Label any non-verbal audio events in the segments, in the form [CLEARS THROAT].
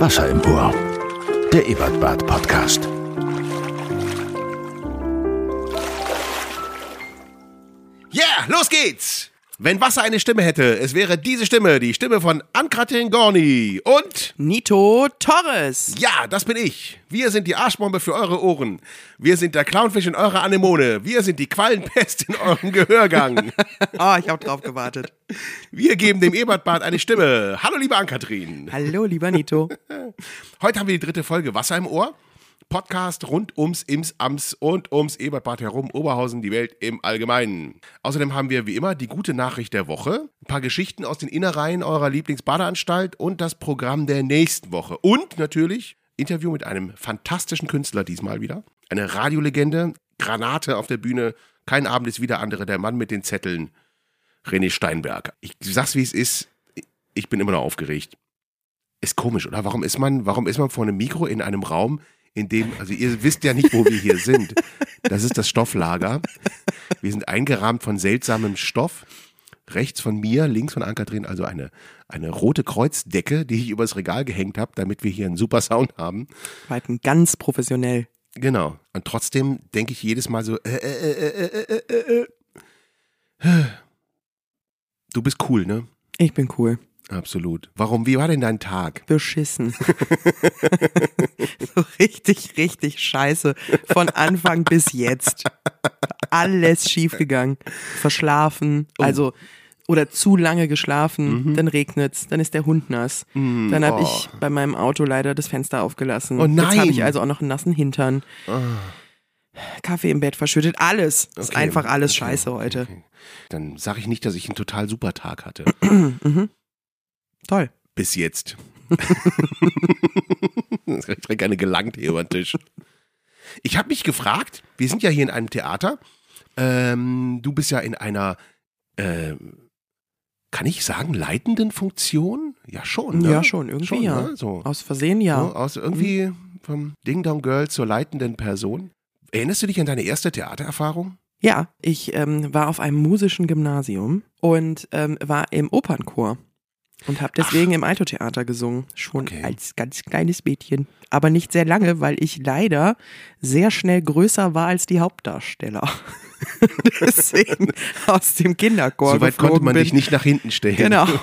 Wasser Ohr. Der Ebertbad Podcast. Yeah, los geht's! Wenn Wasser eine Stimme hätte, es wäre diese Stimme, die Stimme von Ankratin Gorni. Und Nito Torres. ja, das bin ich. Wir sind die Arschbombe für eure Ohren. Wir sind der Clownfisch in eurer Anemone. Wir sind die Quallenpest in eurem Gehörgang. Oh, [LAUGHS] ich habe drauf gewartet. Wir geben dem Ebertbad eine Stimme. Hallo, liebe Ankatrin. Hallo, lieber Nito. [LAUGHS] Heute haben wir die dritte Folge Wasser im Ohr. Podcast rund ums Ims, Ams und ums Ebertbad herum, Oberhausen, die Welt im Allgemeinen. Außerdem haben wir wie immer die gute Nachricht der Woche, ein paar Geschichten aus den Innereien eurer Lieblingsbadeanstalt und das Programm der nächsten Woche. Und natürlich Interview mit einem fantastischen Künstler diesmal wieder. Eine Radiolegende, Granate auf der Bühne, kein Abend ist wieder andere, der Mann mit den Zetteln, René Steinberg. Ich sag's wie es ist, ich bin immer noch aufgeregt. Ist komisch, oder? Warum ist man, warum ist man vor einem Mikro in einem Raum, in dem, also ihr wisst ja nicht, wo wir hier sind. Das ist das Stofflager. Wir sind eingerahmt von seltsamem Stoff. Rechts von mir, links von Ankatrin, also eine, eine rote Kreuzdecke, die ich übers Regal gehängt habe, damit wir hier einen super Sound haben. Weiten ganz professionell. Genau. Und trotzdem denke ich jedes Mal so, äh, äh, äh, äh, äh, äh, äh. Du bist cool, ne? Ich bin cool. Absolut. Warum? Wie war denn dein Tag? Beschissen. [LAUGHS] so richtig, richtig scheiße. Von Anfang bis jetzt. Alles schiefgegangen. Verschlafen. Oh. Also, oder zu lange geschlafen. Dann regnet's. Dann ist der Hund nass. Dann habe oh. ich bei meinem Auto leider das Fenster aufgelassen. Oh Jetzt nein. habe ich also auch noch einen nassen Hintern. Kaffee im Bett verschüttet. Alles. Ist Okay. einfach alles Okay. scheiße heute. Okay. Dann sage ich nicht, dass ich einen total super Tag hatte. [CLEARS THROAT] Toll. Bis jetzt. [LAUGHS] ich trinke eine gelangt hier über den Tisch. Ich habe mich gefragt, wir sind ja hier in einem Theater. Ähm, du bist ja in einer, äh, kann ich sagen, leitenden Funktion? Ja, schon. Ne? Ja, schon, irgendwie ja. Ne? So. Aus Versehen ja. So, aus irgendwie vom Ding Dong Girl zur leitenden Person. Erinnerst du dich an deine erste Theatererfahrung? Ja, ich ähm, war auf einem musischen Gymnasium und ähm, war im Opernchor und habe deswegen im Alto-Theater gesungen, schon Okay. als ganz kleines Mädchen. Aber nicht sehr lange, weil ich leider sehr schnell größer war als die Hauptdarsteller. [LAUGHS] deswegen aus dem Kinderchor Soweit konnte man bin. dich nicht nach hinten stellen. Genau. [LAUGHS]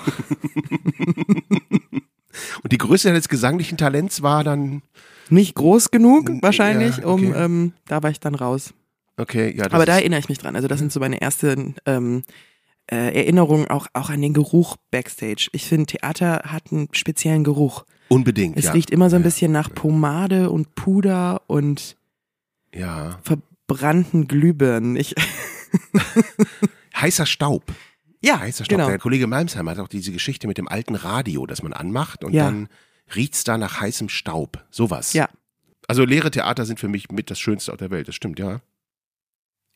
Und die Größe deines gesanglichen Talents war dann, Nicht groß genug wahrscheinlich, Ja, um okay. ähm, da war ich dann raus. okay, ja. Aber da erinnere ich mich dran. Also das sind so meine ersten ähm, äh, Erinnerungen auch, auch an den Geruch backstage. Ich finde, Theater hat einen speziellen Geruch. unbedingt, Es ja. riecht immer so ein bisschen nach Pomade und Puder und Ja. verbrannten Glühbirnen. Ich, [LAUGHS] Heißer Staub. ja, Heißer Staub. genau. Der Kollege Malmsheimer hat auch diese Geschichte mit dem alten Radio, das man anmacht und Ja. dann riecht's da nach heißem Staub. Sowas. Ja. Also leere Theater sind für mich mit das Schönste auf der Welt. Das stimmt, ja.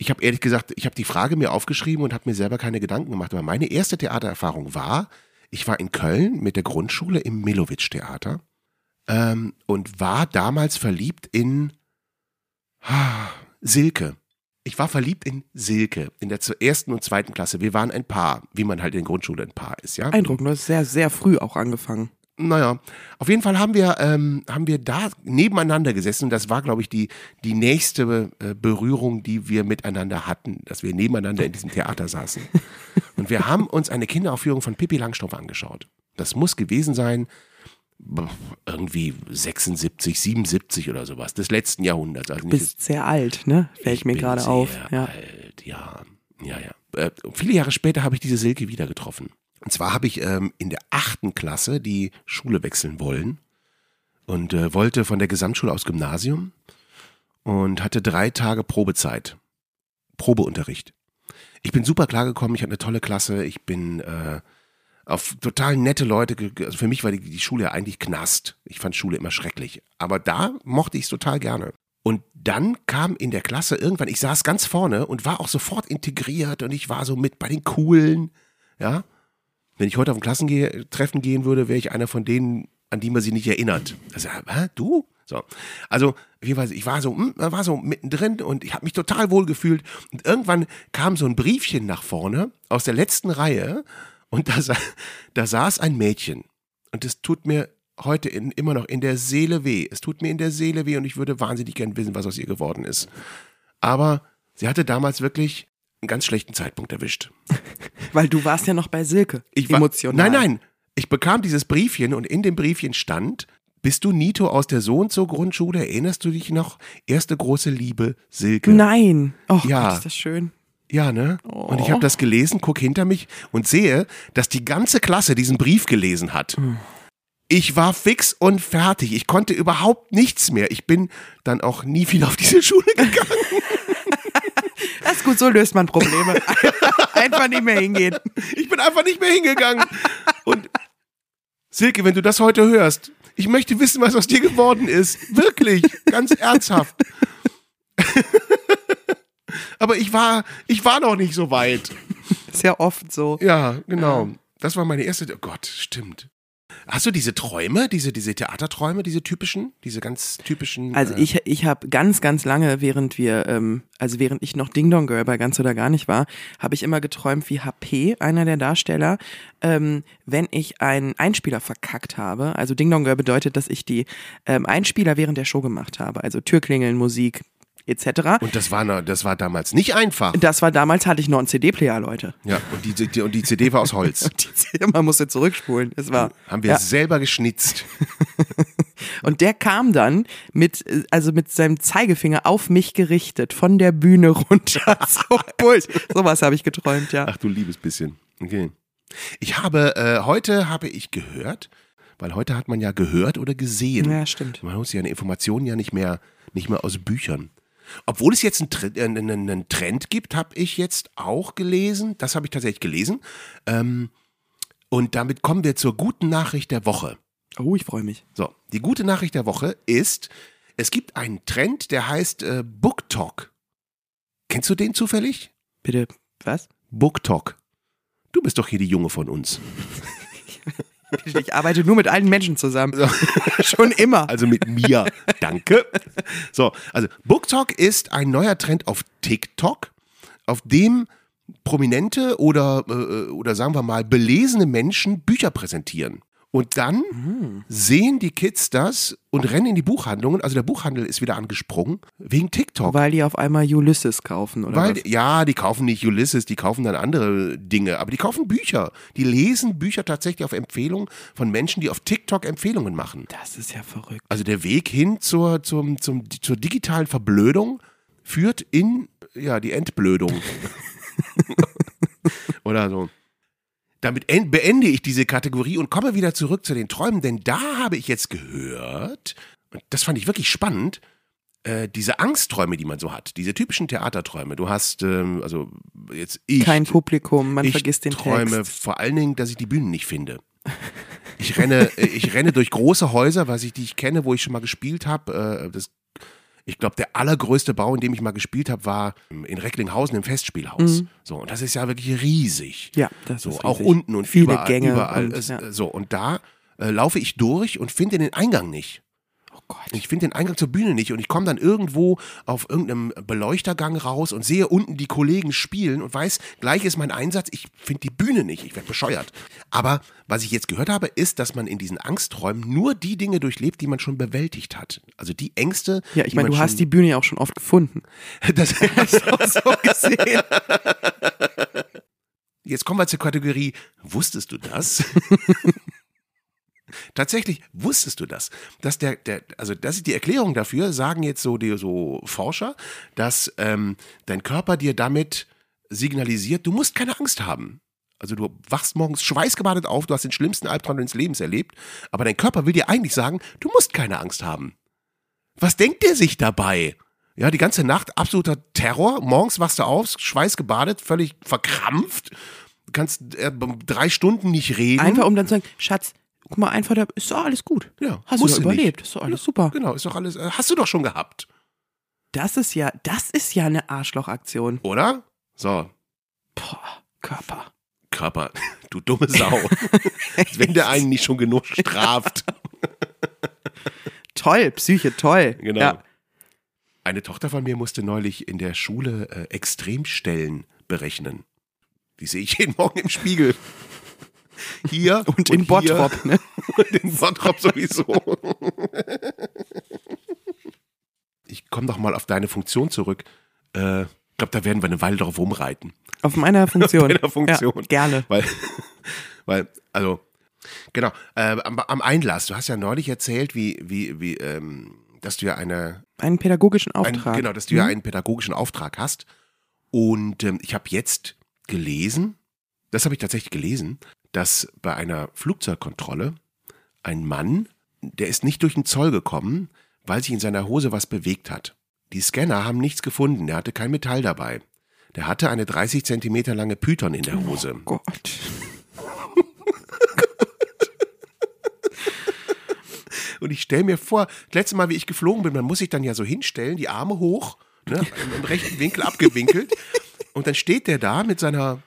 Ich habe ehrlich gesagt, ich habe die Frage mir aufgeschrieben und habe mir selber keine Gedanken gemacht. Aber meine erste Theatererfahrung war, ich war in Köln mit der Grundschule im Milowitsch-Theater ähm, und war damals verliebt in ah, Silke. Ich war verliebt in Silke in der ersten und zweiten Klasse. Wir waren ein Paar, wie man halt in der Grundschule ein Paar ist, ja. Eindruckend, du hast sehr, sehr früh auch angefangen. Naja, auf jeden Fall haben wir, ähm, haben wir da nebeneinander gesessen. Das war, glaube ich, die, die nächste äh, Berührung, die wir miteinander hatten, dass wir nebeneinander in diesem Theater saßen. Und wir haben uns eine Kinderaufführung von Pippi Langstrumpf angeschaut. Das muss gewesen sein, irgendwie 76, 77 oder sowas, des letzten Jahrhunderts. Also Du bist sehr alt, ne? Fällt ich mir gerade sehr auf. Ja. Alt, ja, ja, ja. Äh, viele Jahre später habe ich diese Silke wieder getroffen. Und zwar habe ich ähm, in der achten Klasse die Schule wechseln wollen und äh, wollte von der Gesamtschule aufs Gymnasium und hatte drei Tage Probezeit. Probeunterricht. Ich bin super klargekommen, ich hatte eine tolle Klasse, ich bin äh, auf total nette Leute, also für mich war die, die Schule ja eigentlich Knast. Ich fand Schule immer schrecklich. Aber da mochte ich es total gerne. Und dann kam in der Klasse irgendwann, ich saß ganz vorne und war auch sofort integriert und ich war so mit bei den Coolen, ja. Wenn ich heute auf ein Klassentreffen gehen würde, wäre ich einer von denen, an die man sich nicht erinnert. Also, hä, du? So. Also, jedenfalls, ich war so, hm, war so mittendrin und ich habe mich total wohl gefühlt. Und irgendwann kam so ein Briefchen nach vorne aus der letzten Reihe und da, da saß ein Mädchen. Und es tut mir heute in, immer noch in der Seele weh. Es tut mir in der Seele weh und ich würde wahnsinnig gern wissen, was aus ihr geworden ist. Aber sie hatte damals wirklich einen ganz schlechten Zeitpunkt erwischt. [LAUGHS] Weil du warst ja noch bei Silke. Ich war, emotional. Nein, nein. Ich bekam dieses Briefchen und in dem Briefchen stand, bist du Nito aus der so und so Grundschule? Erinnerst du dich noch? Erste große Liebe, Silke. Nein. Oh Ja. Gott, ist das schön. Ja, ne? Und ich Oh. habe das gelesen, guck hinter mich und sehe, dass die ganze Klasse diesen Brief gelesen hat. Hm. Ich war fix und fertig. Ich konnte überhaupt nichts mehr. Ich bin dann auch nie wieder auf diese Schule gegangen. [LAUGHS] Das ist gut, so löst man Probleme. [LAUGHS] Einfach nicht mehr hingehen. Ich bin einfach nicht mehr hingegangen. Und Silke, wenn du das heute hörst, ich möchte wissen, was aus dir geworden ist. Wirklich, ganz ernsthaft. [LAUGHS] Aber ich war, ich war noch nicht so weit. Ist ja oft so. Ja, genau. Das war meine erste. Oh Gott, stimmt. Hast du diese Träume, diese, diese Theaterträume, diese typischen, diese ganz typischen? Also äh, ich, ich habe ganz, ganz lange, während wir, ähm, also während ich noch Ding Dong Girl bei Ganz oder Gar nicht war, habe ich immer geträumt wie HP, einer der Darsteller, ähm, wenn ich einen Einspieler verkackt habe. Also Ding Dong Girl bedeutet, dass ich die ähm, Einspieler während der Show gemacht habe. Also Türklingeln, Musik etc. Und das war, das war damals nicht einfach. Das war damals, hatte ich noch einen CD-Player, Leute. Ja, und die, die, und die CD war aus Holz. [LAUGHS] Die, man musste zurückspulen. Es war, Haben wir ja. selber geschnitzt. [LAUGHS] Und der kam dann mit, also mit seinem Zeigefinger auf mich gerichtet, von der Bühne runter [LAUGHS] zum Pult. Sowas habe ich geträumt, ja. Ach du liebes bisschen. Okay. Ich habe, äh, heute habe ich gehört, weil heute hat man ja gehört oder gesehen. Ja, stimmt. Man muss ja eine Information ja nicht mehr, nicht mehr aus Büchern. Obwohl es jetzt einen Trend, äh, einen, einen Trend gibt, habe ich jetzt auch gelesen. Das habe ich tatsächlich gelesen. Ähm, und damit kommen wir zur guten Nachricht der Woche. Oh, ich freue mich. So, die gute Nachricht der Woche ist, es gibt einen Trend, der heißt äh, Book Talk. Kennst du den zufällig? Bitte, was? Book Talk. Du bist doch hier die Junge von uns. [LAUGHS] Ich arbeite nur mit alten Menschen zusammen. [LAUGHS] Schon immer. Also mit mir. Danke. So, also Book Talk ist ein neuer Trend auf TikTok, auf dem prominente oder, äh, oder sagen wir mal belesene Menschen Bücher präsentieren. Und dann sehen die Kids das und rennen in die Buchhandlungen. Also der Buchhandel ist wieder angesprungen wegen TikTok. Weil die auf einmal Ulysses kaufen, oder Weil, was? ja, die kaufen nicht Ulysses, die kaufen dann andere Dinge, aber die kaufen Bücher. Die lesen Bücher tatsächlich auf Empfehlung von Menschen, die auf TikTok Empfehlungen machen. Das ist ja verrückt. Also der Weg hin zur, zum, zum, zur digitalen Verblödung führt in ja, die Entblödung. [LAUGHS] Oder so. Damit en- beende ich diese Kategorie und komme wieder zurück zu den Träumen, denn da habe ich jetzt gehört, und das fand ich wirklich spannend, äh, diese Angstträume, die man so hat, diese typischen Theaterträume. Du hast, ähm, also jetzt ich. Kein Publikum, man ich vergisst den träume Text. vor allen Dingen, dass ich die Bühnen nicht finde. Ich renne, äh, ich renne durch große Häuser, was ich, die ich kenne, wo ich schon mal gespielt habe. Äh, das, ich glaube, der allergrößte Bau, in dem ich mal gespielt habe, war in Recklinghausen im Festspielhaus. So, und das ist ja wirklich riesig. Ja, das So, ist auch riesig. unten und Viele überall. Gänge überall und, ja. So, und da äh, laufe ich durch und finde den Eingang nicht. Oh Gott. Ich finde den Eingang zur Bühne nicht und ich komme dann irgendwo auf irgendeinem Beleuchtergang raus und sehe unten die Kollegen spielen und weiß, gleich ist mein Einsatz, ich finde die Bühne nicht, ich werde bescheuert. Aber was ich jetzt gehört habe, ist, dass man in diesen Angsträumen nur die Dinge durchlebt, die man schon bewältigt hat. Also die Ängste. Ja, ich meine, du hast die Bühne ja auch schon oft gefunden. [LAUGHS] das, so gesehen. Jetzt kommen wir zur Kategorie, wusstest du das? [LAUGHS] Tatsächlich wusstest du das, dass der, der, also das ist die Erklärung dafür, sagen jetzt so die so Forscher, dass ähm, dein Körper dir damit signalisiert, du musst keine Angst haben. Also du wachst morgens schweißgebadet auf, du hast den schlimmsten Albtraum deines Lebens erlebt, aber dein Körper will dir eigentlich sagen, du musst keine Angst haben. Was denkt der sich dabei? Ja, die ganze Nacht absoluter Terror. Morgens wachst du auf, schweißgebadet, völlig verkrampft. Kannst äh, drei Stunden nicht reden. Einfach um dann zu sagen, Schatz, guck mal, einfach, da ist doch alles gut. Ja, Hast du doch du nicht. überlebt. Ist doch alles super. Genau, ist doch alles. äh, Hast du doch schon gehabt, Das ist ja, das ist ja eine Arschlochaktion. oder? So, Boah, Körper. Körper, du dumme Sau. [LAUGHS] Wenn der einen nicht schon genug straft. [LAUGHS] Toll, Psyche, toll. Genau. Ja. Eine Tochter von mir musste neulich in der Schule äh, Extremstellen berechnen. Die sehe ich jeden Morgen im Spiegel. Hier [LAUGHS] Und in hier. Bottrop, ne? [LAUGHS] Den Bottrop sowieso. [LAUGHS] Ich komme doch mal auf deine Funktion zurück. Äh, ich glaube, da werden wir eine Weile drauf rumreiten. Auf meiner Funktion. Deiner Funktion. Ja, gerne. Weil, weil, also, genau, äh, am, am Einlass, du hast ja neulich erzählt, wie, wie, wie, ähm, dass du ja eine, Einen pädagogischen ein, Auftrag. genau, dass du ja einen pädagogischen Auftrag hast. Und ähm, ich habe jetzt gelesen, das habe ich tatsächlich gelesen, dass bei einer Flugzeugkontrolle ein Mann, der ist nicht durch den Zoll gekommen, weil sich in seiner Hose was bewegt hat. Die Scanner haben nichts gefunden, der hatte kein Metall dabei. Der hatte eine 30 Zentimeter lange Python in der Hose. Gott. [LAUGHS] Und ich stelle mir vor, das letzte Mal, wie ich geflogen bin, man muss sich dann ja so hinstellen, die Arme hoch, ne, im rechten Winkel abgewinkelt. [LAUGHS] Und dann steht der da mit seiner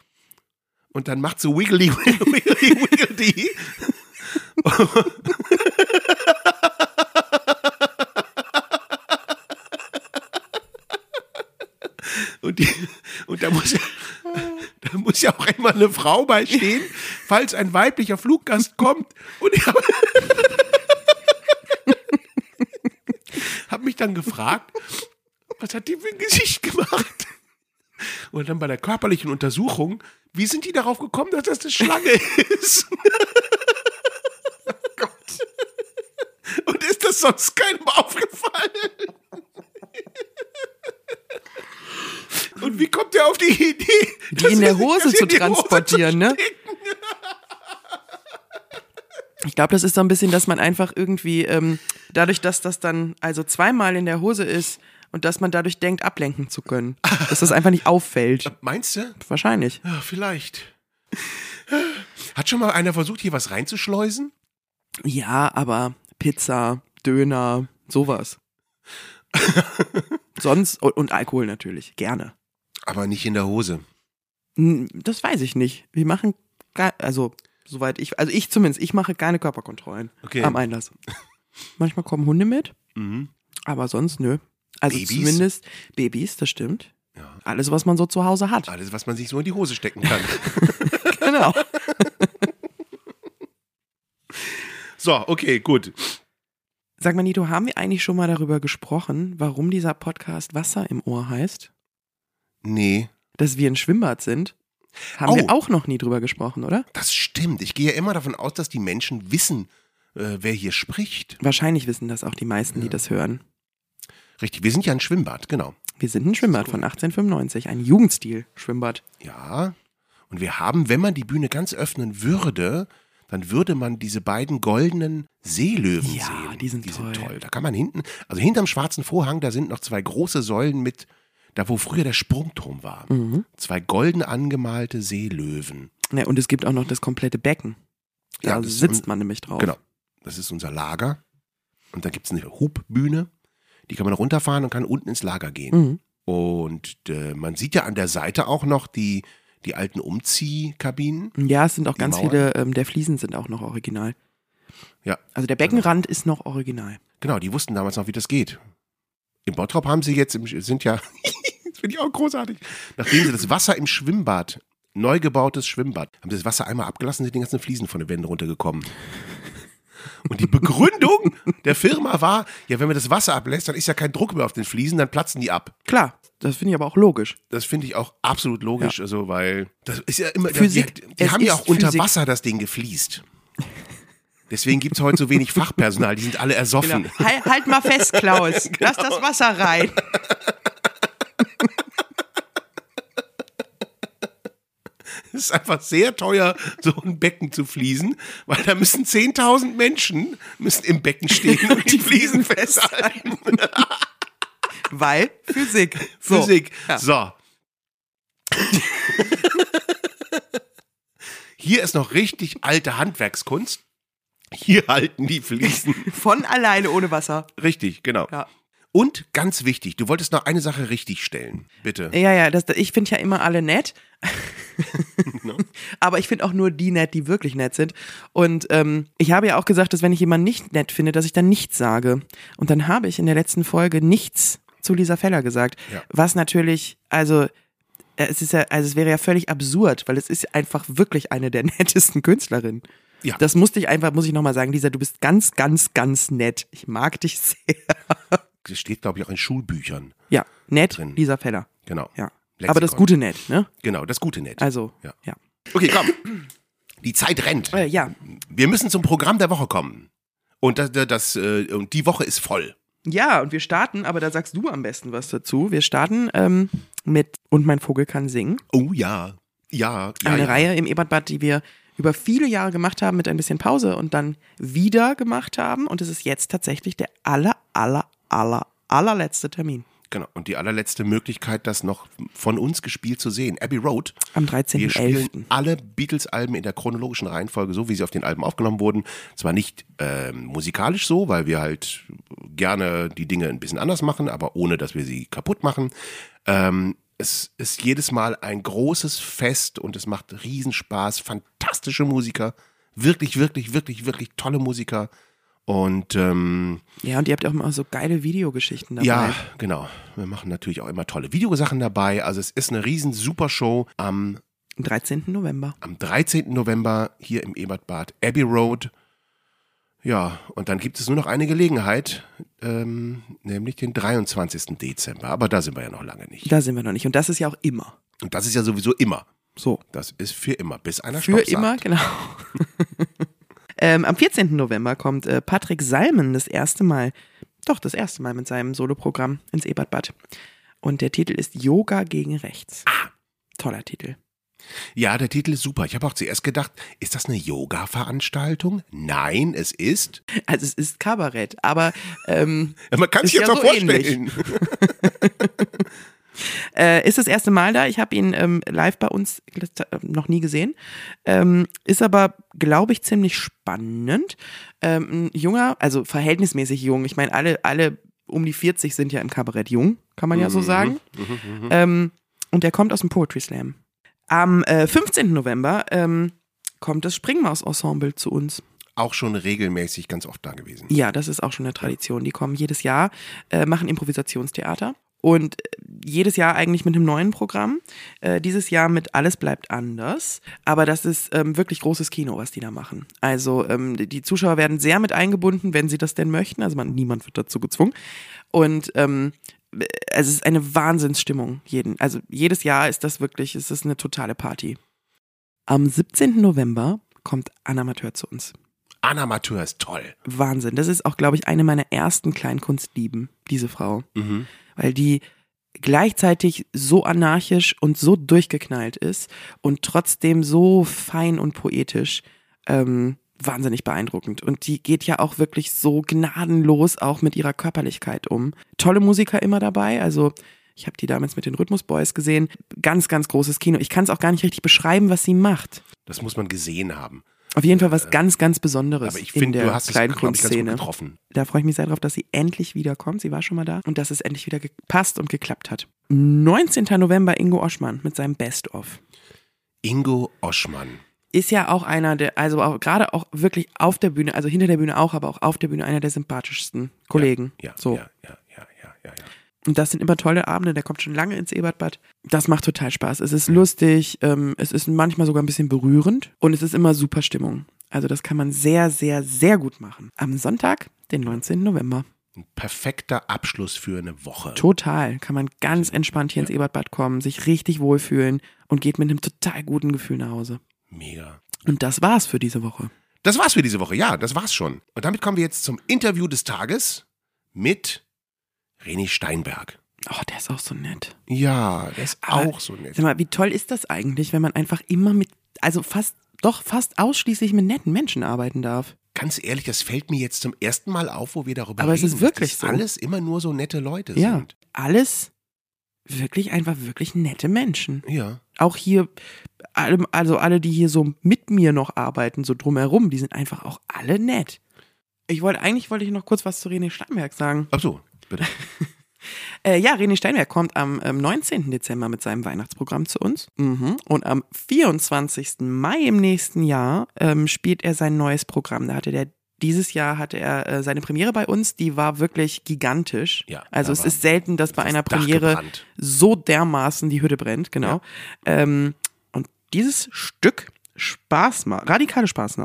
und dann macht so [LAUGHS] wiggly, wiggly, wiggly. Und, die, und da, muss ja, da muss ja auch einmal eine Frau beistehen, falls ein weiblicher Fluggast kommt. Und ich habe hab mich dann gefragt, was hat die für ein Gesicht gemacht? Und dann bei der körperlichen Untersuchung, wie sind die darauf gekommen, dass das eine Schlange [LAUGHS] ist? Und ist das sonst keinem aufgefallen? Und wie kommt der auf die Idee, Die in der Hose zu die Hose transportieren, ne? [LAUGHS] Ich glaube, das ist so ein bisschen, dass man einfach irgendwie, ähm, dadurch, dass das dann also zweimal in der Hose ist und dass man dadurch denkt, ablenken zu können. Dass das einfach nicht auffällt. [LAUGHS] Meinst du? Wahrscheinlich. Ja, vielleicht. Hat schon mal einer versucht, hier was reinzuschleusen? Ja, aber Pizza, Döner, sowas. [LAUGHS] Sonst, und, und Alkohol natürlich, gerne. Aber nicht in der Hose. Das weiß ich nicht. Wir machen, also, soweit ich, also ich zumindest, ich mache keine Körperkontrollen Okay. am Einlass. [LAUGHS] Manchmal kommen Hunde mit, Mhm. aber sonst nö. Also Babys? zumindest Babys, das stimmt. Ja. Alles, was man so zu Hause hat. Alles, was man sich so in die Hose stecken kann. [LAUGHS] [LAUGHS] Genau. so, okay, gut. Sag mal, Nito, haben wir eigentlich schon mal darüber gesprochen, warum dieser Podcast Wasser im Ohr heißt? Nee, Dass wir ein Schwimmbad sind? Haben Oh. wir auch noch nie drüber gesprochen, oder? das stimmt. Ich gehe ja immer davon aus, dass die Menschen wissen, äh, wer hier spricht. Wahrscheinlich wissen das auch die meisten, die das hören. Richtig, wir sind ja ein Schwimmbad, genau. Wir sind ein Schwimmbad von 1895, ein Jugendstil-Schwimmbad. Ja. Und wir haben, wenn man die Bühne ganz öffnen würde, dann würde man diese beiden goldenen Seelöwen Ja, sehen. die sind toll. Da kann man hinten, also hinterm schwarzen Vorhang, da sind noch zwei große Säulen mit, da wo früher der Sprungturm war. Mhm. Zwei golden angemalte Seelöwen. Ja, und es gibt auch noch das komplette Becken. Da Ja, sitzt man nämlich drauf. Genau. Das ist unser Lager. Und da gibt es eine Hubbühne. Die kann man runterfahren und kann unten ins Lager gehen. Mhm. Und äh, man sieht ja an der Seite auch noch die, die alten Umziehkabinen. Ja, es sind auch ganz Mauern. viele, ähm, der Fliesen sind auch noch original. Ja, Also der Beckenrand ist noch original. genau, die wussten damals noch, wie das geht. In Bottrop haben sie jetzt, im, sind ja, [LAUGHS] das finde ich auch großartig, nachdem sie das Wasser im Schwimmbad, neu gebautes Schwimmbad, haben sie das Wasser einmal abgelassen, sind die ganzen Fliesen von den Wänden runtergekommen. Und die Begründung der Firma war, ja, wenn man das Wasser ablässt, dann ist ja kein Druck mehr auf den Fliesen, dann platzen die ab. Klar, das finde ich aber auch logisch. Das finde ich auch absolut logisch, also weil das ist ja immer Physik, die, die haben ja auch unter Physik. Wasser das Ding gefliest. Deswegen gibt es heute so wenig Fachpersonal, die sind alle ersoffen. Halt, halt mal fest, Klaus. [LAUGHS] Lass das Wasser rein. [LAUGHS] ist einfach sehr teuer, so ein Becken zu fließen, weil da müssen 10.000 Menschen müssen im Becken stehen und [LAUGHS] die Fliesen festhalten. Weil Physik. [LAUGHS] So. Physik. Ja. So. Hier ist noch richtig alte Handwerkskunst. Hier halten die Fliesen. Von alleine ohne Wasser. Richtig, genau. Ja. Und ganz wichtig, du wolltest noch eine Sache richtig stellen. Bitte. Ja, ja, das, ich finde ja immer alle nett. [LAUGHS] Ne? Aber ich finde auch nur die nett, die wirklich nett sind. Und ähm, ich habe ja auch gesagt, dass wenn ich jemanden nicht nett finde, dass ich dann nichts sage. Und dann habe ich in der letzten Folge nichts zu Lisa Feller gesagt. Ja. Was natürlich, also äh, es ist ja, also es wäre ja völlig absurd, weil es ist einfach wirklich eine der [LAUGHS] nettesten Künstlerinnen. Ja. Das musste ich einfach, muss ich nochmal sagen, Lisa, du bist ganz, ganz, ganz nett. Ich mag dich [LAUGHS] sehr. Das steht, glaube ich, auch in Schulbüchern. Ja, nett, Drin. Lisa Feller. Genau. Ja. Lexikon. Aber das gute nett, ne? Genau, das gute Nett. Also, Ja. ja. Okay, komm. Die Zeit rennt. Äh, ja. Wir müssen zum Programm der Woche kommen. Und das, das, äh, und die Woche ist voll. Ja, und wir starten, aber da sagst du am besten was dazu. Wir starten ähm, mit Und mein Vogel kann singen. Oh ja. Ja, ja. Eine ja. Reihe im Ebertbad, die wir über viele Jahre gemacht haben mit ein bisschen Pause und dann wieder gemacht haben. Und es ist jetzt tatsächlich der aller, aller, aller, allerletzte Termin. Genau. Und die allerletzte Möglichkeit, das noch von uns gespielt zu sehen. Abbey Road. Am Wir spielen 13.11. alle Beatles-Alben in der chronologischen Reihenfolge, so wie sie auf den Alben aufgenommen wurden. Zwar nicht ähm, musikalisch so, weil wir halt gerne die Dinge ein bisschen anders machen, aber ohne, dass wir sie kaputt machen. Ähm, es ist jedes Mal ein großes Fest und es macht Riesenspaß. Fantastische Musiker. Wirklich, wirklich, wirklich, wirklich tolle Musiker. Und ähm, Ja, und ihr habt auch immer so geile Videogeschichten dabei. ja, genau. Wir machen natürlich auch immer tolle Videosachen dabei. Also es ist eine riesen super Show am Am 13. November. am 13. November hier im Ebertbad Abbey Road. Ja, und dann gibt es nur noch eine Gelegenheit, ähm, nämlich den 23. Dezember. Aber da sind wir ja noch lange nicht. Da sind wir noch nicht. Und das ist ja auch immer. Und das ist ja sowieso immer. So. Das ist für immer, bis einer Für Stopp immer, sagt. genau. [LAUGHS] ähm, am 14. November kommt äh, Patrick Salmen das erste Mal, doch das erste Mal mit seinem Soloprogramm ins Ebertbad. Und der Titel ist Yoga gegen Rechts. Ah. Toller Titel. Ja, der Titel ist super. Ich habe auch zuerst gedacht, ist das eine Yoga-Veranstaltung? Nein, es ist. Also es ist Kabarett, aber ähm, [LAUGHS] Man kann sich jetzt ja mal so vorstellen. [LAUGHS] äh, ist das erste Mal da. Ich habe ihn ähm, live bei uns äh, noch nie gesehen. Ähm, ist aber, glaube ich, ziemlich spannend. Ähm, ein junger, also verhältnismäßig jung. Ich meine, alle, alle um die 40 sind ja im Kabarett jung, kann man ja so sagen. Ähm, und der kommt aus dem Poetry Slam. Am äh, 15. November ähm, kommt das Springmaus-Ensemble zu uns. Auch schon regelmäßig ganz oft da gewesen. Ja, das ist auch schon eine Tradition. Die kommen jedes Jahr, äh, machen Improvisationstheater. Und äh, jedes Jahr eigentlich mit einem neuen Programm. Äh, dieses Jahr mit Alles bleibt anders. Aber das ist ähm, wirklich großes Kino, was die da machen. Also ähm, die Zuschauer werden sehr mit eingebunden, wenn sie das denn möchten. Also man, niemand wird dazu gezwungen. Und ähm, es ist eine Wahnsinnsstimmung. Jeden, also jedes Jahr ist das wirklich, es ist eine totale Party. Am 17. November kommt Anna Amateur zu uns. Anamateur ist toll. Wahnsinn. Das ist auch, glaube ich, eine meiner ersten Kleinkunstlieben, diese Frau. Mhm. Weil die gleichzeitig so anarchisch und so durchgeknallt ist und trotzdem so fein und poetisch. Ähm, wahnsinnig beeindruckend. Und die geht ja auch wirklich so gnadenlos auch mit ihrer Körperlichkeit um. Tolle Musiker immer dabei. Also ich habe die damals mit den Rhythmus Boys gesehen. Ganz, ganz großes Kino. Ich kann es auch gar nicht richtig beschreiben, was sie macht. Das muss man gesehen haben. Auf jeden Fall was ganz, ganz Besonderes Aber ich in finde, du hast es, glaube ich, getroffen. Da freue ich mich sehr drauf, dass sie endlich wiederkommt. Sie war schon mal da und dass es endlich wieder gepasst und geklappt hat. 19. November Ingo Oschmann mit seinem Best-of. Ingo Oschmann. Ist ja auch einer der, also auch gerade auch wirklich auf der Bühne, also hinter der Bühne auch, aber auch auf der Bühne einer der sympathischsten Kollegen. Ja, so. ja, ja, ja, ja, ja, ja. Und das sind immer tolle Abende, der kommt schon lange ins Ebertbad. Das macht total Spaß. Es ist lustig, ähm, es ist manchmal sogar ein bisschen berührend und es ist immer super Stimmung. Also das kann man sehr, sehr, sehr gut machen. Am Sonntag, den 19. November. Ein perfekter Abschluss für eine Woche. Total. Kann man ganz entspannt hier ins Ebertbad kommen, sich richtig wohlfühlen und geht mit einem total guten Gefühl nach Hause. Mega. Und das war's für diese Woche. Das war's für diese Woche. Ja, das war's schon. Und damit kommen wir jetzt zum Interview des Tages mit René Steinberg. Oh, der ist auch so nett. Ja, der ist Aber auch so nett. Sag mal, wie toll ist das eigentlich, wenn man einfach immer mit, also fast, doch fast ausschließlich mit netten Menschen arbeiten darf? Ganz ehrlich, das fällt mir jetzt zum ersten Mal auf, wo wir darüber Aber es reden. ist wirklich dass so. alles immer nur so nette Leute Ja. sind. Alles wirklich einfach wirklich nette Menschen. Ja. Auch hier, also alle, die hier so mit mir noch arbeiten, so drumherum, die sind einfach auch alle nett. Ich wollte, eigentlich wollte ich noch kurz was zu René Steinberg sagen. Ach so, bitte. [LAUGHS] Äh, ja, René Steinberg kommt am ähm, 19. Dezember mit seinem Weihnachtsprogramm zu uns. Mhm. Und am 24. Mai im nächsten Jahr ähm, spielt er sein neues Programm. Da hatte der dieses Jahr hatte er äh, seine Premiere bei uns, die war wirklich gigantisch. Ja, also es ist selten, dass bei einer Premiere so dermaßen die Hütte brennt, genau. Ähm, und dieses Stück Spaß macht, radikale Spaß,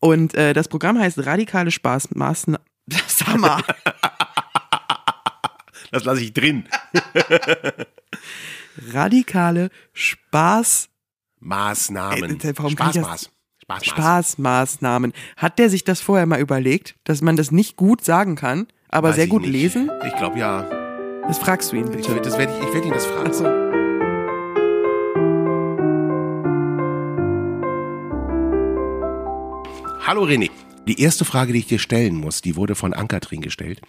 Und äh, das Programm heißt Radikale Spaßmaßnahmen. Summer. Das [LAUGHS] lasse ich drin. [LAUGHS] Radikale Spaß. Maßnahmen. Äh, ich Spaßmaß. Spaßmaß. Spaßmaßnahmen. Hat der sich das vorher mal überlegt, dass man das nicht gut sagen kann, aber Weiß sehr ich gut nicht. lesen? Ich glaube ja. Das fragst du ihn Ich, bitte. das werd ich, ich werde ihn das fragen. Achso. Hallo René. Die erste Frage, die ich dir stellen muss, die wurde von Ankatrin gestellt.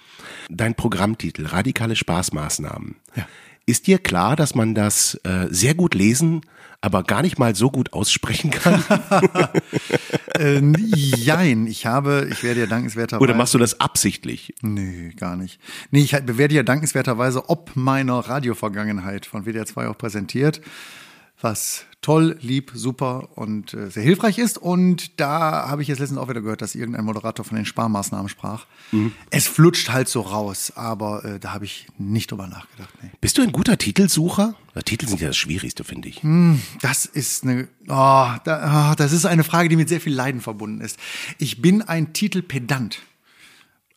Dein Programmtitel Radikale Spaßmaßnahmen. Ja. Ist dir klar, dass man das äh, sehr gut lesen, aber gar nicht mal so gut aussprechen kann? [LAUGHS] Äh, jein, ich habe, ich werde ja dankenswerterweise. Oder machst du das absichtlich? Nee, gar nicht. Nee, ich werde ja dankenswerterweise ob meiner Radiovergangenheit von WDR 2 auch präsentiert, was toll, lieb, super und äh, sehr hilfreich ist. Und da habe ich jetzt letztens auch wieder gehört, dass irgendein Moderator von den Sparmaßnahmen sprach. Es flutscht halt so raus, aber äh, da habe ich nicht drüber nachgedacht. Nee. Bist du ein guter Titelsucher? Ja, Titel sind ja das Schwierigste, finde ich. Das ist eine, oh, da, oh, das ist eine Frage, die mit sehr viel Leiden verbunden ist. Ich bin ein Titelpedant.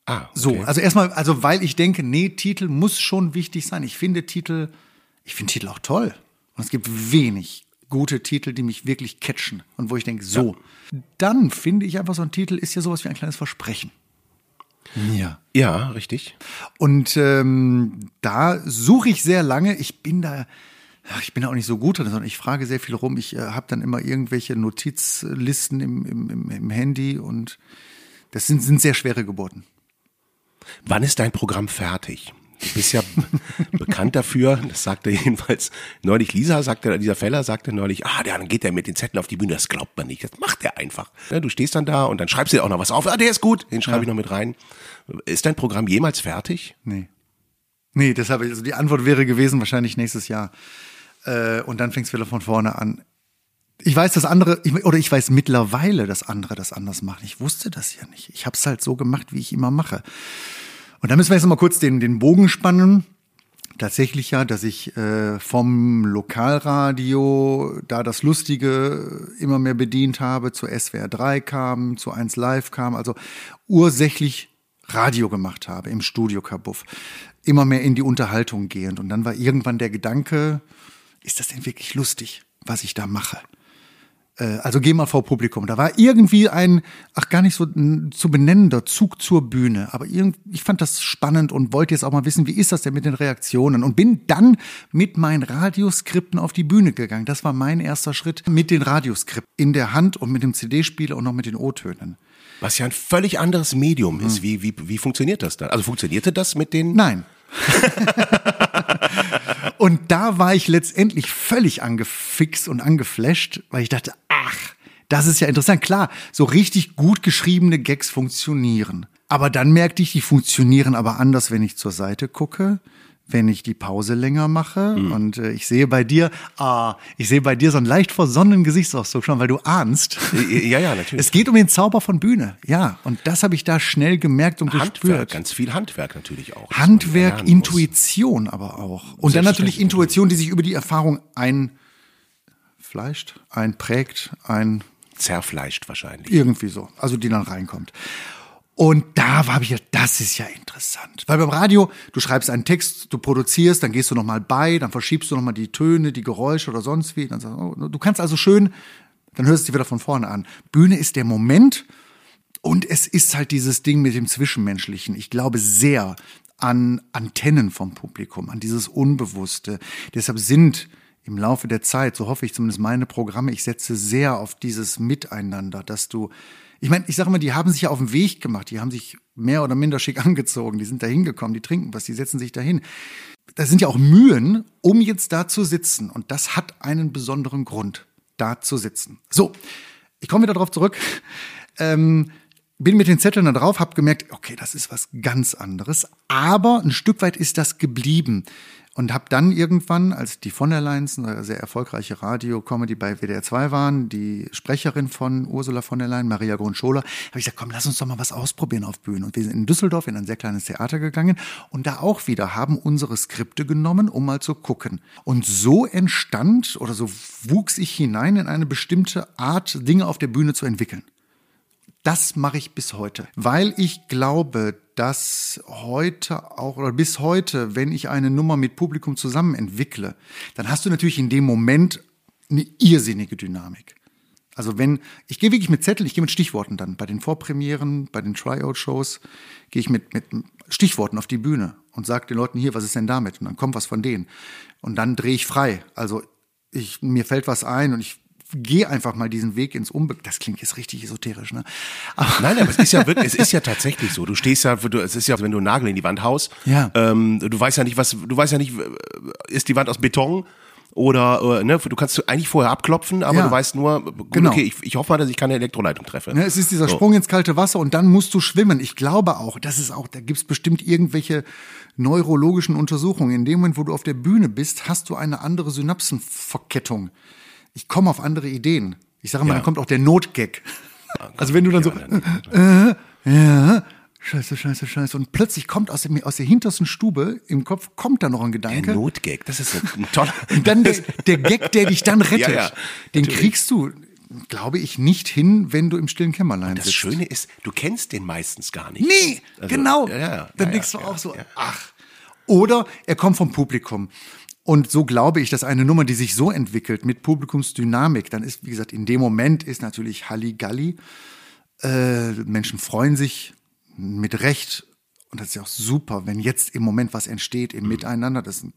Ah, So, okay. also erstmal, also weil ich denke, nee, Titel muss schon wichtig sein. Ich finde Titel, ich finde Titel auch toll. Und es gibt wenig gute Titel, die mich wirklich catchen und wo ich denke, so. Dann finde ich einfach so ein Titel ist ja sowas wie ein kleines Versprechen. Ja. Ja, richtig. Und ähm, da suche ich sehr lange. Ich bin da, ach, ich bin da auch nicht so gut drin, sondern ich frage sehr viel rum. Ich äh, habe dann immer irgendwelche Notizlisten im, im, im, im Handy und das sind, sind sehr schwere Geburten. Wann ist dein Programm fertig? Du bist ja bekannt dafür, das sagte jedenfalls neulich Lisa, sagte, dieser Feller sagte neulich, ah, ja, dann geht er mit den Zetteln auf die Bühne, das glaubt man nicht, das macht er einfach. Ja, du stehst dann da und dann schreibst du dir auch noch was auf, ah, der ist gut, den schreibe ich noch mit rein. Ist dein Programm jemals fertig? Nee. Nee, deshalb, also die Antwort wäre gewesen, wahrscheinlich nächstes Jahr. Äh, und dann fängt es wieder von vorne an. Ich weiß, dass andere, ich, oder ich weiß mittlerweile, dass andere das anders machen. Ich wusste das ja nicht. Ich habe es halt so gemacht, wie ich immer mache. Und da müssen wir jetzt noch mal kurz den, den Bogen spannen. Tatsächlich ja, dass ich äh, vom Lokalradio da das Lustige immer mehr bedient habe, zu SWR 3 kam, zu 1 Live kam, also ursächlich Radio gemacht habe im Studio Kabuff. Immer mehr in die Unterhaltung gehend. Und dann war irgendwann der Gedanke, ist das denn wirklich lustig, was ich da mache? Äh, Also geh mal vor Publikum. Da war irgendwie ein, ach gar nicht so zu benennender Zug zur Bühne. Aber irgend, ich fand das spannend und wollte jetzt auch mal wissen, wie ist das denn mit den Reaktionen? Und bin dann mit meinen Radioskripten auf die Bühne gegangen. Das war mein erster Schritt mit den Radioskripten in der Hand und mit dem CD-Spieler und noch mit den O-Tönen. Was ja ein völlig anderes Medium ist. Wie, wie, wie funktioniert das dann? Also funktionierte das mit den? Nein. [LAUGHS] [LAUGHS] und da war ich letztendlich völlig angefixt und angeflasht, weil ich dachte, ach, das ist ja interessant. Klar, so richtig gut geschriebene Gags funktionieren. Aber dann merkte ich, die funktionieren aber anders, wenn ich zur Seite gucke, wenn ich die Pause länger mache. Und äh, ich sehe bei dir, ah, ich sehe bei dir so einen leicht versonnenen Gesichtsausdruck schon, weil du ahnst. Ja, ja, natürlich. Es geht um den Zauber von Bühne. Ja, und das habe ich da schnell gemerkt und Handwerk, gespürt. ganz viel Handwerk natürlich auch. Handwerk, lernen muss. Intuition aber auch. Und dann natürlich. Intuition, die sich über die Erfahrung einfleischt, einprägt, ein Zerfleischt wahrscheinlich. irgendwie so, also die dann reinkommt. Und da habe ich gedacht, das ist ja interessant. Weil beim Radio, du schreibst einen Text, du produzierst, dann gehst du nochmal bei, dann verschiebst du nochmal die Töne, die Geräusche oder sonst wie. Dann sagst, du, oh, du kannst also schön, dann hörst du dir wieder von vorne an. Bühne ist der Moment und es ist halt dieses Ding mit dem Zwischenmenschlichen. Ich glaube sehr an Antennen vom Publikum, an dieses Unbewusste. Deshalb sind im Laufe der Zeit, so hoffe ich zumindest meine Programme, ich setze sehr auf dieses Miteinander, dass du, ich meine, ich sage immer, die haben sich ja auf den Weg gemacht, die haben sich mehr oder minder schick angezogen, die sind da hingekommen, die trinken was, die setzen sich dahin. Das sind ja auch Mühen, um jetzt da zu sitzen. Und das hat einen besonderen Grund, da zu sitzen. So, ich komme wieder darauf zurück. Ähm, bin mit den Zetteln da drauf, habe gemerkt, okay, das ist was ganz anderes. Aber ein Stück weit ist das geblieben. Und habe dann irgendwann, als die von der Leyen's, eine sehr erfolgreiche Radio-Comedy bei WDR 2 waren, die Sprecherin von Ursula von der Leyen, Maria Gronscholer, habe ich gesagt, komm, lass uns doch mal was ausprobieren auf Bühnen. Und wir sind in Düsseldorf in ein sehr kleines Theater gegangen und da auch wieder haben unsere Skripte genommen, um mal zu gucken. Und so entstand oder so wuchs ich hinein in eine bestimmte Art, Dinge auf der Bühne zu entwickeln. Das mache ich bis heute, weil ich glaube, dass heute auch oder bis heute, wenn ich eine Nummer mit Publikum zusammen entwickle, dann hast du natürlich in dem Moment eine irrsinnige Dynamik. Also wenn, ich gehe wirklich mit Zettel, ich gehe mit Stichworten dann. Bei den Vorpremieren, bei den Tryout-Shows gehe ich mit, mit Stichworten auf die Bühne und sage den Leuten hier, was ist denn damit? Und dann kommt was von denen. Und dann drehe ich frei. Also ich, mir fällt was ein und ich geh einfach mal diesen Weg ins Unbe. Das klingt jetzt richtig esoterisch, ne? Aber Nein, aber es ist ja wirklich, es ist ja [LAUGHS] tatsächlich so. Du stehst ja, du, es ist ja, wenn du einen Nagel in die Wand haust, Ja. ähm, du weißt ja nicht, was, du weißt ja nicht, ist die Wand aus Beton oder, äh, ne, du kannst eigentlich vorher abklopfen, aber Ja. du weißt nur, gut, Genau. okay, ich, ich hoffe mal, dass ich keine Elektroleitung treffe. Ne, es ist dieser So. Sprung ins kalte Wasser und dann musst du schwimmen. Ich glaube auch, das ist auch, da gibt's bestimmt irgendwelche neurologischen Untersuchungen. In dem Moment, wo du auf der Bühne bist, hast du eine andere Synapsenverkettung. Ich komme auf andere Ideen. Ich sage mal, Ja. dann kommt auch der Notgag. [LAUGHS] Also wenn du dann so, äh, ja, scheiße, scheiße, scheiße. Und plötzlich kommt aus, dem, aus der hintersten Stube im Kopf, kommt da noch ein Der Gedanke. Notgag, das ist ein, ein [LAUGHS] toller. Und dann der, [LAUGHS] der Gag, der dich dann rettet, Ja, ja, den natürlich. kriegst du, glaube ich, nicht hin, wenn du im stillen Kämmerlein Das sitzt. Schöne ist, du kennst den meistens gar nicht. Nee, Also, genau. Ja, dann denkst du auch so, ach. Oder er kommt vom Publikum. Und so glaube ich, dass eine Nummer, die sich so entwickelt mit Publikumsdynamik, dann ist, wie gesagt, in dem Moment ist natürlich Halligalli. Äh, Menschen freuen sich mit Recht. Und das ist ja auch super, wenn jetzt im Moment was entsteht Mhm. im Miteinander. Das sind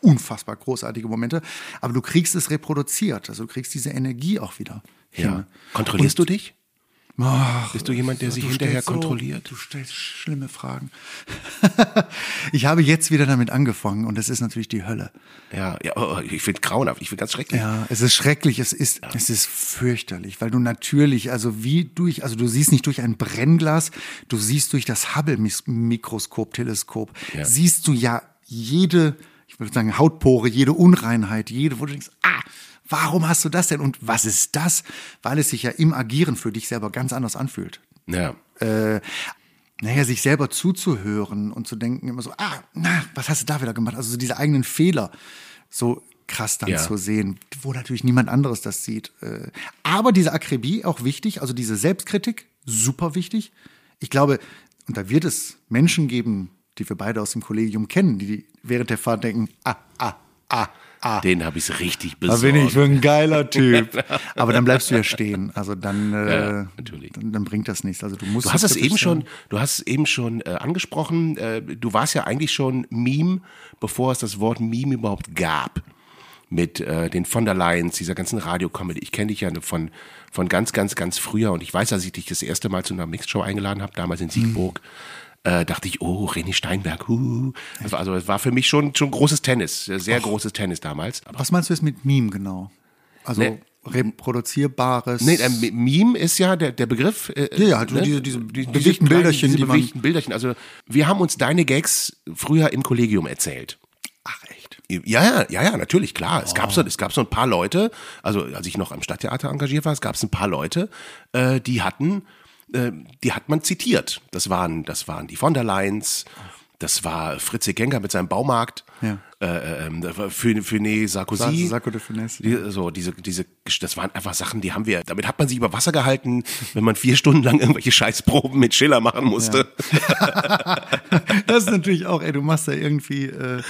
unfassbar großartige Momente. Aber du kriegst es reproduziert. Also du kriegst diese Energie auch wieder hin. Ja. Kontrollierst du dich? Ach, Bist du jemand, der sich hinterher so- kontrolliert? Du stellst schlimme Fragen. [LAUGHS] ich habe jetzt wieder damit angefangen und es ist natürlich die Hölle. Ja, ja oh, ich finde grauenhaft, ich finde ganz schrecklich. Ja, es ist schrecklich, es ist, es ist fürchterlich, weil du natürlich, also wie durch, also du siehst nicht durch ein Brennglas, du siehst durch das Hubble-Mikroskop, Teleskop, Ja. siehst du ja jede, ich würde sagen, Hautpore, jede Unreinheit, jede, wo du denkst, ah, warum hast du das denn? Und was ist das? Weil es sich ja im Agieren für dich selber ganz anders anfühlt. Ja. Äh, naja, sich selber zuzuhören und zu denken immer so, ah, na, was hast du da wieder gemacht? Also so diese eigenen Fehler so krass dann Ja. zu sehen, wo natürlich niemand anderes das sieht. Äh, Aber diese Akribie auch wichtig, also diese Selbstkritik, super wichtig. Ich glaube, und da wird es Menschen geben, die wir beide aus dem Kollegium kennen, die während der Fahrt denken, ah, ah, ah, ah. Den habe ich richtig Da besorgt. bin ich für ein geiler Typ. [LAUGHS] Aber dann bleibst du ja stehen. Also dann, äh, Ja, natürlich. Dann, dann bringt das nichts. Also du musst. Du hast es eben schon, du hast es eben schon äh, angesprochen. Äh, du warst ja eigentlich schon Meme, bevor es das Wort Meme überhaupt gab. Mit äh, den von der Leyen's, dieser ganzen Radiocomedy. Ich kenne dich ja von von ganz, ganz, ganz früher und ich weiß, als ich dich das erste Mal zu einer Mixshow eingeladen habe, damals in Siegburg, äh, dachte ich, oh, René Steinberg, huh. Das war, also es war für mich schon schon großes Tennis, äh, sehr großes Tennis damals. Aber Was meinst du jetzt mit Meme genau? Also Nee. reproduzierbares. Nee, M- Meme ist ja der, der Begriff. Äh, Ja, ja, halt so diese- diese bewegten kleinen- Bilderchen, diese die bewegten Bilderchen. Also wir haben uns deine Gags früher im Kollegium erzählt. Ach echt. Ja, ja, ja, ja, natürlich, klar. Es gab so, es gab so ein paar Leute, also als ich noch am Stadttheater engagiert war, es gab es ein paar Leute, äh, die hatten, äh, die hat man zitiert. Das waren, das waren die von der Leyen's, das war Fritze Genker mit seinem Baumarkt, Ja. äh, für nee, Sarkozy. Sa- Sarko de. Die, so, diese, diese, das waren einfach Sachen, die haben wir, damit hat man sich über Wasser gehalten, wenn man vier Stunden lang irgendwelche Scheißproben mit Schiller machen musste. [LAUGHS] Das ist natürlich auch, ey, du machst da irgendwie äh,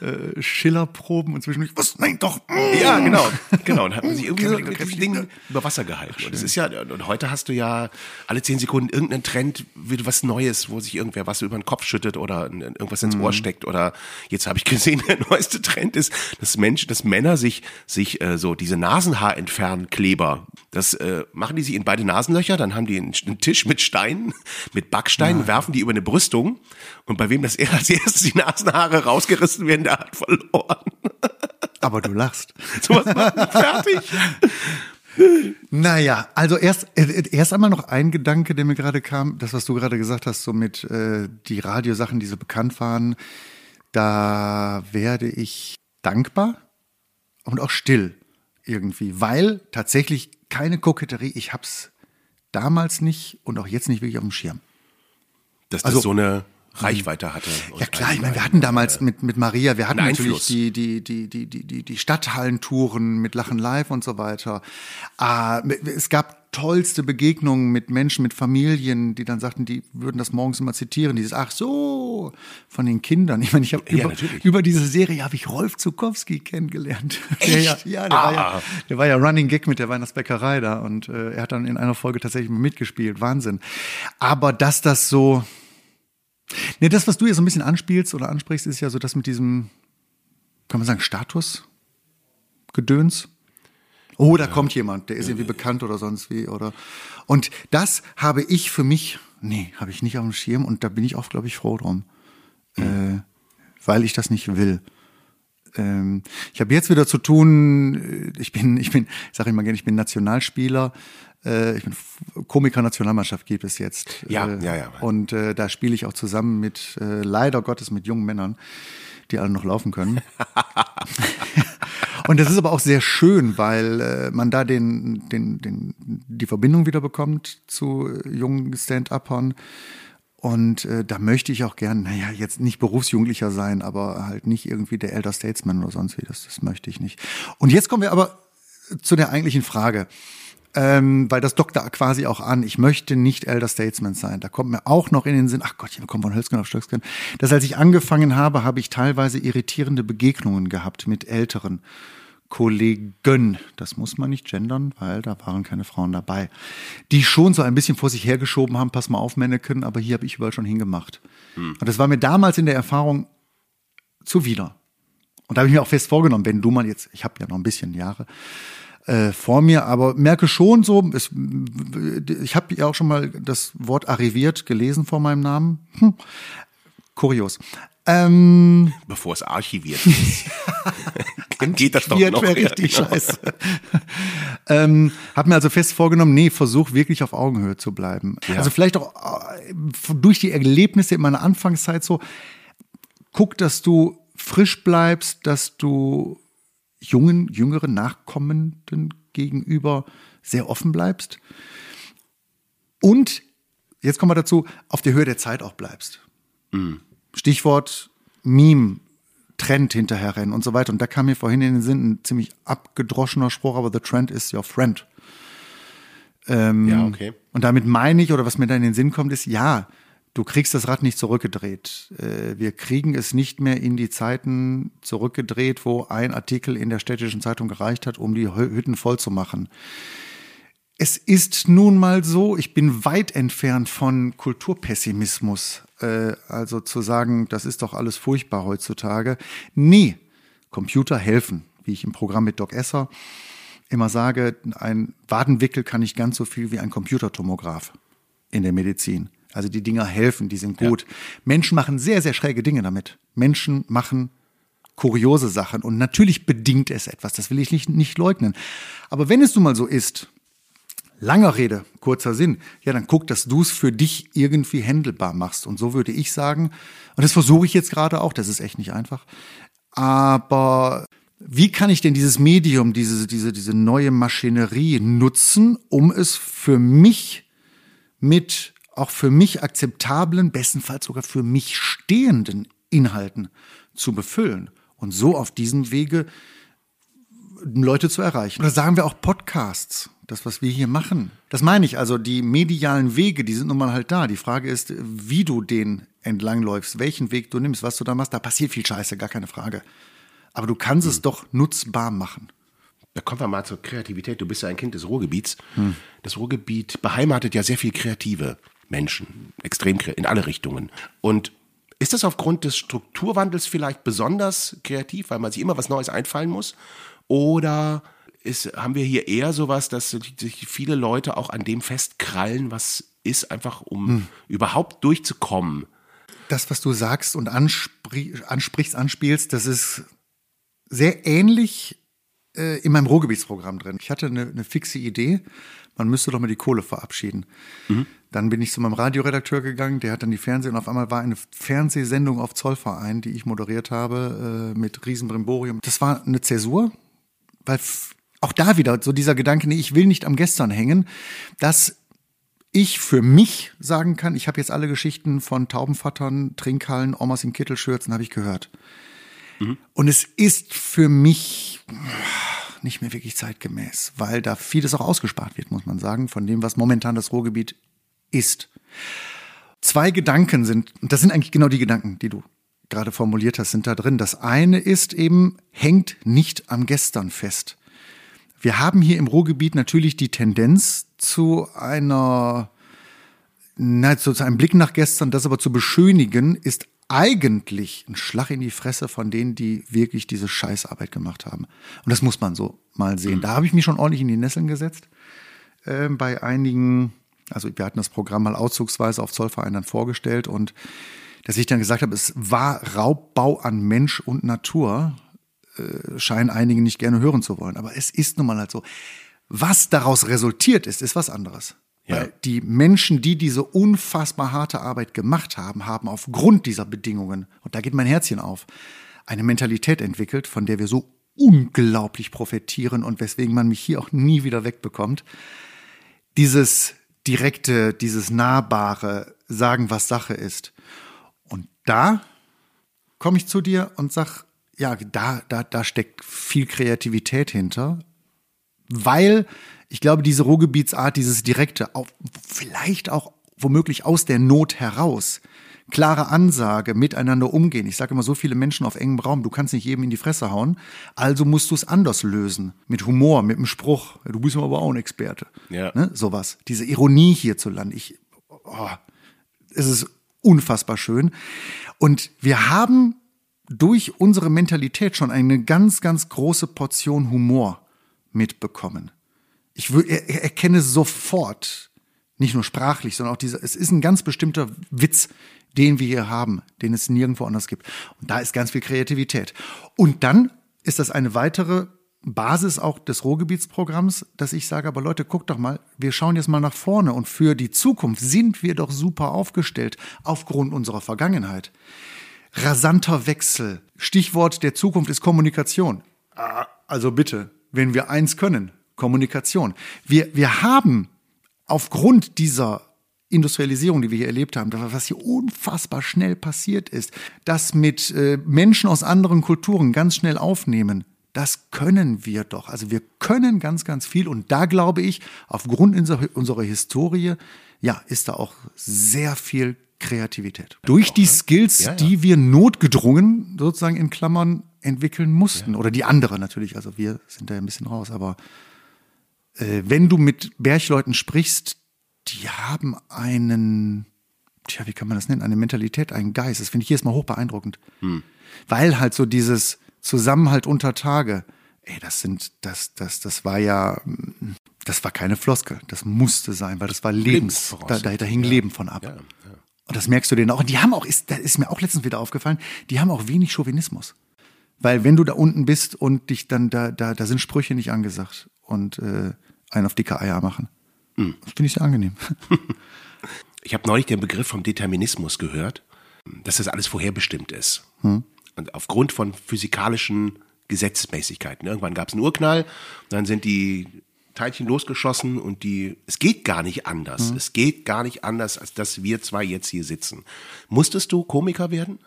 äh, Schillerproben und zwischendurch, was? Nein, doch. mm. Ja, genau, genau. Und hat man sich irgendwie so mit diesem Kämmerling, Ding über Wasser gehalten. Und es ist ja, und heute hast du ja alle zehn Sekunden irgendeinen Trend, wieder was Neues, wo sich irgendwer was über den Kopf schüttet oder irgendwas ins Ohr steckt. Oder jetzt habe ich gesehen, [LAUGHS] der neueste Trend ist, dass Menschen, dass Männer sich, sich äh, so diese Nasenhaar entfernen, Kleber. Das äh, machen die sich in beide Nasenlöcher, dann haben die einen, einen Tisch mit Steinen, mit Backsteinen, werfen die über eine Brüstung. Und bei wem das eher [LAUGHS] als erstes die Nasenhaare rausgerissen werden, der hat verloren. [LAUGHS] Aber du lachst. Sowas macht mich fertig. Naja, also erst, äh, erst einmal noch ein Gedanke, der mir gerade kam, das, was du gerade gesagt hast, so mit äh, die Radiosachen, die so bekannt waren, da werde ich dankbar und auch still irgendwie, weil tatsächlich keine Koketterie, ich hab's damals nicht und auch jetzt nicht wirklich auf dem Schirm. Dass Also- das so eine Reichweite hatte. Ja klar, ich ein- meine, wir hatten damals mit, mit Maria, wir hatten natürlich die, die, die, die, die, die, die Stadthallentouren mit Lachen Live und so weiter. Ah, es gab tollste Begegnungen mit Menschen, mit Familien, die dann sagten, die würden das morgens immer zitieren, dieses Ach so von den Kindern. [LAUGHS] Ich meine, ich habe Ja, über, über diese Serie habe ich Rolf Zukowski kennengelernt. [LAUGHS] Der ja, ja, der, war ja, Ah. der war ja Running Gag mit der Weihnachtsbäckerei da und äh, er hat dann in einer Folge tatsächlich mitgespielt. Wahnsinn. Aber dass das so Ne, das, was du jetzt so ein bisschen anspielst oder ansprichst, ist ja so das mit diesem, kann man sagen, Status? Gedöns? Oh, da kommt jemand, der ist irgendwie bekannt oder sonst wie, oder. Und das habe ich für mich, nee, habe ich nicht auf dem Schirm und da bin ich auch, glaube ich, froh drum. Äh, weil ich das nicht will. Ähm, ich habe jetzt wieder zu tun, äh, ich bin, [LAUGHS] ich bin, ich sage immer gerne, ich bin Nationalspieler, äh, ich bin F- Komiker-Nationalmannschaft gibt es jetzt. Ja, äh, ja, ja. Und äh, da spiele ich auch zusammen mit, äh, leider Gottes, mit jungen Männern, die alle noch laufen können. [LAUGHS] Und das ist aber auch sehr schön, weil äh, man da den, den, den, die Verbindung wieder bekommt zu äh, jungen Stand-Uppern. Und äh, da möchte ich auch gern, naja, jetzt nicht Berufsjugendlicher sein, aber halt nicht irgendwie der Elder Statesman oder sonst wie. Das, das möchte ich nicht. Und jetzt kommen wir aber zu der eigentlichen Frage. Ähm, weil das dockt da quasi auch an. Ich möchte nicht Elder Statesman sein. Da kommt mir auch noch in den Sinn, ach Gott, wir kommen von Hölzgen auf Stöcksken, dass als ich angefangen habe, habe ich teilweise irritierende Begegnungen gehabt mit älteren Kollegen, das muss man nicht gendern, weil da waren keine Frauen dabei, die schon so ein bisschen vor sich hergeschoben haben, pass mal auf, Männeken, aber hier habe ich überall schon hingemacht. Und das war mir damals in der Erfahrung zuwider. Und da habe ich mir auch fest vorgenommen, wenn du mal jetzt, ich habe ja noch ein bisschen Jahre äh, vor mir, aber merke schon so, es, ich habe ja auch schon mal das Wort arriviert gelesen vor meinem Namen. Hm. Kurios. Ähm, Bevor es archiviert [LAUGHS] ist. [LAUGHS] Dann geht das doch noch. wäre Ja, richtig genau. scheiße. [LAUGHS] ähm, hab mir also fest vorgenommen, nee, versuch wirklich auf Augenhöhe zu bleiben. Also vielleicht auch äh, durch die Erlebnisse in meiner Anfangszeit so, guck, dass du frisch bleibst, dass du jungen, jüngeren Nachkommenden gegenüber sehr offen bleibst. Und, jetzt kommen wir dazu, auf der Höhe der Zeit auch bleibst. Stichwort Meme, Trend hinterherrennen und so weiter. Und da kam mir vorhin in den Sinn ein ziemlich abgedroschener Spruch, aber the trend is your friend. Ähm, Ja, okay. Und damit meine ich, oder was mir da in den Sinn kommt, ist, ja, du kriegst das Rad nicht zurückgedreht. Äh, wir kriegen es nicht mehr in die Zeiten zurückgedreht, wo ein Artikel in der städtischen Zeitung gereicht hat, um die Hü- Hütten voll zu machen. Es ist nun mal so, ich bin weit entfernt von Kulturpessimismus. Äh, also zu sagen, das ist doch alles furchtbar heutzutage. Nee, Computer helfen, wie ich im Programm mit Doc Esser immer sage, ein Wadenwickel kann nicht ganz so viel wie ein Computertomograph in der Medizin. Also die Dinger helfen, die sind gut. Menschen machen sehr, sehr schräge Dinge damit. Menschen machen kuriose Sachen und natürlich bedingt es etwas, das will ich nicht, nicht leugnen. Aber wenn es nun mal so ist, langer Rede, kurzer Sinn, ja, dann guck, dass du es für dich irgendwie händelbar machst. Und so würde ich sagen, und das versuche ich jetzt gerade auch, das ist echt nicht einfach. Aber wie kann ich denn dieses Medium, diese, diese, diese neue Maschinerie nutzen, um es für mich mit auch für mich akzeptablen, bestenfalls sogar für mich stehenden Inhalten zu befüllen und so auf diesem Wege Leute zu erreichen. Oder sagen wir auch Podcasts, das, was wir hier machen. Das meine ich, also die medialen Wege, die sind nun mal halt da. Die Frage ist, wie du den entlangläufst, welchen Weg du nimmst, was du da machst. Da passiert viel Scheiße, gar keine Frage. Aber du kannst es doch nutzbar machen. Da kommen wir mal zur Kreativität. Du bist ja ein Kind des Ruhrgebiets. Das Ruhrgebiet beheimatet ja sehr viel kreative Menschen, extrem in alle Richtungen. Und ist das aufgrund des Strukturwandels vielleicht besonders kreativ, weil man sich immer was Neues einfallen muss? Oder ist, haben wir hier eher sowas, dass sich viele Leute auch an dem festkrallen, was ist, einfach um überhaupt durchzukommen? das, was du sagst und anspri ansprichst, anspielst, das ist sehr ähnlich äh, in meinem Ruhrgebietsprogramm drin. Ich hatte eine, eine fixe Idee, man müsste doch mal die Kohle verabschieden. Dann bin ich zu meinem Radioredakteur gegangen, der hat dann die Fernseh und auf einmal war eine Fernsehsendung auf Zollverein, die ich moderiert habe, äh, mit Riesenbrimborium. Das war eine Zäsur, weil auch da wieder so dieser Gedanke, nee, ich will nicht am Gestern hängen, dass ich für mich sagen kann, ich habe jetzt alle Geschichten von Taubenvattern, Trinkhallen, Omas in Kittelschürzen habe ich gehört. Und es ist für mich nicht mehr wirklich zeitgemäß, weil da vieles auch ausgespart wird, muss man sagen, von dem, was momentan das Ruhrgebiet ist. Zwei Gedanken sind, und das sind eigentlich genau die Gedanken, die du gerade formuliert hast, sind da drin. Das eine ist eben, hängt nicht am Gestern fest. Wir haben hier im Ruhrgebiet natürlich die Tendenz zu einer, na, zu einem Blick nach gestern, das aber zu beschönigen, ist eigentlich ein Schlag in die Fresse von denen, die wirklich diese Scheißarbeit gemacht haben. Und das muss man so mal sehen. Da habe ich mich schon ordentlich in die Nesseln gesetzt. Ähm, bei einigen, also wir hatten das Programm mal auszugsweise auf Zollverein dann vorgestellt und dass ich dann gesagt habe, es war Raubbau an Mensch und Natur, äh, scheinen einige nicht gerne hören zu wollen. Aber es ist nun mal halt so. Was daraus resultiert ist, ist was anderes. Ja. Weil die Menschen, die diese unfassbar harte Arbeit gemacht haben, haben aufgrund dieser Bedingungen, und da geht mein Herzchen auf, eine Mentalität entwickelt, von der wir so unglaublich profitieren und weswegen man mich hier auch nie wieder wegbekommt. Dieses direkte, dieses nahbare Sagen, was Sache ist. Und da komme ich zu dir und sag, ja, da, da, da steckt viel Kreativität hinter, weil ich glaube, diese Ruhrgebietsart, dieses direkte, auch, vielleicht auch womöglich aus der Not heraus, klare Ansage, miteinander umgehen. Ich sage immer, so viele Menschen auf engem Raum, du kannst nicht jedem in die Fresse hauen, also musst du es anders lösen. Mit Humor, mit einem Spruch. Du bist aber auch ein Experte. Ja. Ne? Sowas. Diese Ironie hierzulande. Ich, oh, es ist unfassbar schön. Und wir haben durch unsere Mentalität schon eine ganz, ganz große Portion Humor mitbekommen. Ich er, er- erkenne sofort, nicht nur sprachlich, sondern auch dieser, es ist ein ganz bestimmter Witz, den wir hier haben, den es nirgendwo anders gibt. Und da ist ganz viel Kreativität. Und dann ist das eine weitere Basis auch des Ruhrgebietsprogramms, dass ich sage, aber Leute, guckt doch mal, wir schauen jetzt mal nach vorne und für die Zukunft sind wir doch super aufgestellt aufgrund unserer Vergangenheit. Rasanter Wechsel. Stichwort der Zukunft ist Kommunikation. Ah, Also bitte, wenn wir eins können, Kommunikation. Wir, wir haben aufgrund dieser Industrialisierung, die wir hier erlebt haben, was hier unfassbar schnell passiert ist, das mit äh, Menschen aus anderen Kulturen ganz schnell aufnehmen, das können wir doch. Also wir können ganz, ganz viel. Und da glaube ich, aufgrund unserer, unserer Historie, ja, ist da auch sehr viel Kreativität. Durch die Skills, Ja, ja. die wir notgedrungen sozusagen in Klammern entwickeln mussten. Oder die andere natürlich. Also wir sind da ein bisschen raus. Aber äh, wenn du mit Bergleuten sprichst, die haben einen, tja, wie kann man das nennen? Eine Mentalität, einen Geist. Das finde ich jedes Mal hoch beeindruckend. Weil halt so dieses Zusammenhalt unter Tage, ey, das sind, das, das, das war ja, das war keine Floskel. Das musste sein, weil das war Lebens, da, da, da hing Leben von ab. Und das merkst du denen auch. Und die haben auch, ist, das ist mir auch letztens wieder aufgefallen, die haben auch wenig Chauvinismus. Weil wenn du da unten bist und dich dann, da, da, da sind Sprüche nicht angesagt und äh, einen auf dicke Eier machen. Das finde ich sehr angenehm. [LAUGHS] Ich habe neulich den Begriff vom Determinismus gehört, dass das alles vorherbestimmt ist. Und aufgrund von physikalischen Gesetzmäßigkeiten. Irgendwann gab es einen Urknall, dann sind die Teilchen losgeschossen und die, es geht gar nicht anders. Es geht gar nicht anders, als dass wir zwei jetzt hier sitzen. Musstest du Komiker werden?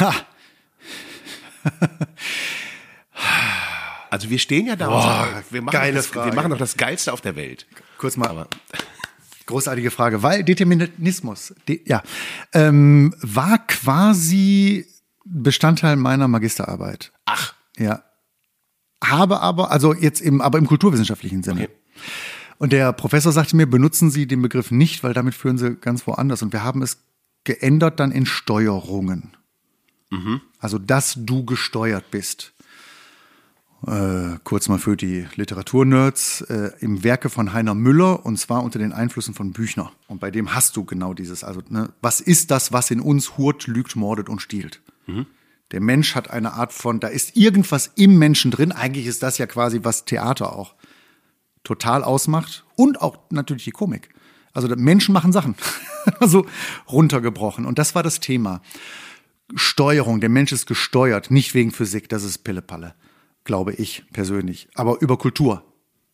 Ha! Also wir stehen ja da Boah, wir machen, das, wir Frage. machen doch das Geilste auf der Welt. Kurz mal. Aber [LAUGHS] Großartige Frage, weil Determinismus, de, ja, ähm, war quasi Bestandteil meiner Magisterarbeit. ach, Ja. Habe aber, also jetzt im, aber im kulturwissenschaftlichen Sinne. Okay. Und der Professor sagte mir, benutzen Sie den Begriff nicht, weil damit führen Sie ganz woanders. Und wir haben es geändert dann in Steuerungen. Also, dass du gesteuert bist. Äh, kurz mal für die Literaturnerds, äh, im Werke von Heiner Müller und zwar unter den Einflüssen von Büchner. Und bei dem hast du genau dieses, also ne, was ist das, was in uns hurt, lügt, mordet und stiehlt? Der Mensch hat eine Art von, da ist irgendwas im Menschen drin. Eigentlich ist das ja quasi, was Theater auch total ausmacht. Und auch natürlich die Komik. Also Menschen machen Sachen. [LAUGHS] so runtergebrochen. Und das war das Thema. Steuerung. Der Mensch ist gesteuert, nicht wegen Physik, das ist Pillepalle, glaube ich persönlich. Aber über Kultur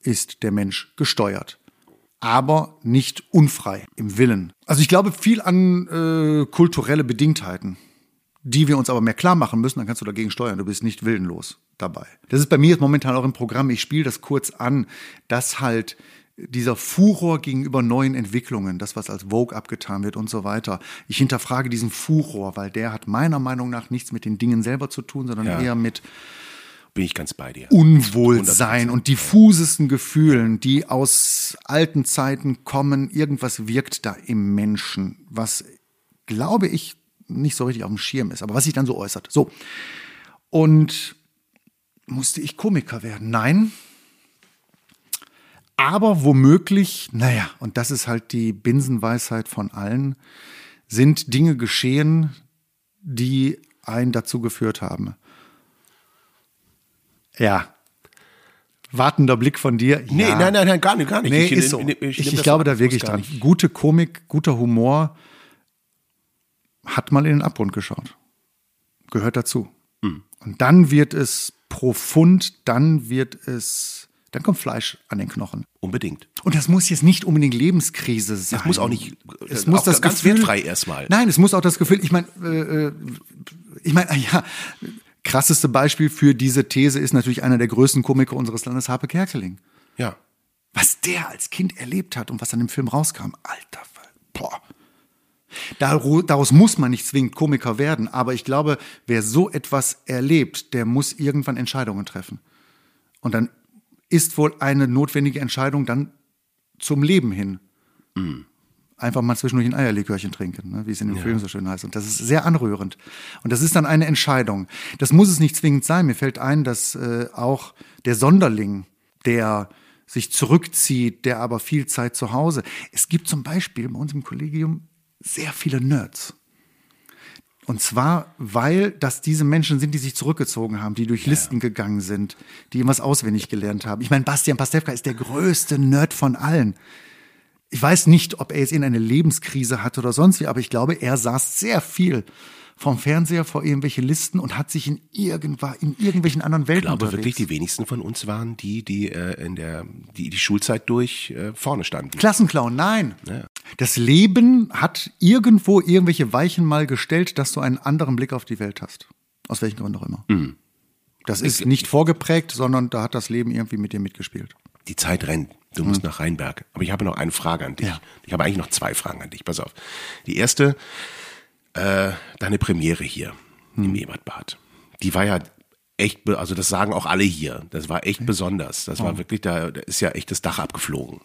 ist der Mensch gesteuert. Aber nicht unfrei im Willen. Also ich glaube viel an äh, kulturelle Bedingtheiten, die wir uns aber mehr klar machen müssen, dann kannst du dagegen steuern. Du bist nicht willenlos dabei. Das ist bei mir jetzt momentan auch im Programm. Ich spiele das kurz an, dass halt dieser Furor gegenüber neuen Entwicklungen, das, was als Vogue abgetan wird und so weiter. Ich hinterfrage diesen Furor, weil der hat meiner Meinung nach nichts mit den Dingen selber zu tun, sondern Ja. eher mit Bin ich ganz bei dir. Unwohlsein und diffusesten Gefühlen, die aus alten Zeiten kommen. Irgendwas wirkt da im Menschen, was, glaube ich, nicht so richtig auf dem Schirm ist, aber was sich dann so äußert. So. Und musste ich Komiker werden? Nein. Aber womöglich, naja, und das ist halt die Binsenweisheit von allen, sind Dinge geschehen, die einen dazu geführt haben. Ja. Wartender Blick von dir. Nee, ja. nein, nein, nein, gar nicht, gar nicht. Nee, Ich- ist so. ich- Ich, ich- glaube da wirklich dran. Gute Komik, guter Humor hat mal in den Abgrund geschaut. Gehört dazu. Hm. Und dann wird es profund, dann wird es, dann kommt Fleisch an den Knochen. Unbedingt. Und das muss jetzt nicht unbedingt Lebenskrise sein. Das muss auch nicht, Es äh, muss auch das ganz Gefühl, wertfrei erstmal. Nein, es muss auch das Gefühl. Ich meine, äh, äh, ich meine, ja, krasseste Beispiel für diese These ist natürlich einer der größten Komiker unseres Landes, Harpe Kerkeling. Ja. Was der als Kind erlebt hat und was an dem Film rauskam, alter, Fall. boah. Daraus muss man nicht zwingend Komiker werden, aber ich glaube, wer so etwas erlebt, der muss irgendwann Entscheidungen treffen. Und dann ist wohl eine notwendige Entscheidung dann zum Leben hin. Einfach mal zwischendurch ein Eierlikörchen trinken, ne, wie es in dem Film so schön heißt. Und das ist sehr anrührend. Und das ist dann eine Entscheidung. Das muss es nicht zwingend sein. Mir fällt ein, dass äh, auch der Sonderling, der sich zurückzieht, der aber viel Zeit zu Hause. Es gibt zum Beispiel bei uns im Kollegium sehr viele Nerds. Und zwar, weil das diese Menschen sind, die sich zurückgezogen haben, die durch Listen gegangen sind, die irgendwas auswendig gelernt haben. Ich meine, Bastian Pastewka ist der größte Nerd von allen. Ich weiß nicht, ob er jetzt in eine Lebenskrise hat oder sonst wie, aber ich glaube, er saß sehr viel vom Fernseher vor irgendwelche Listen und hat sich in, irgendwa, in irgendwelchen anderen Welten Ich glaube unterwegs. wirklich, die wenigsten von uns waren die, die äh, in der die, die Schulzeit durch äh, vorne standen. Klassenclown, nein. Ja. Das Leben hat irgendwo irgendwelche Weichen mal gestellt, dass du einen anderen Blick auf die Welt hast. Aus welchen Gründen auch immer. Mhm. Das ist nicht vorgeprägt, sondern da hat das Leben irgendwie mit dir mitgespielt. Die Zeit rennt. Du musst nach Rheinberg. Aber ich habe noch eine Frage an dich. Ja. Ich habe eigentlich noch zwei Fragen an dich. Pass auf. Die erste, äh, deine Premiere hier im Ebertbad. Die war ja echt, also das sagen auch alle hier. Das war echt besonders. Das war wirklich, da, da ist ja echt das Dach abgeflogen.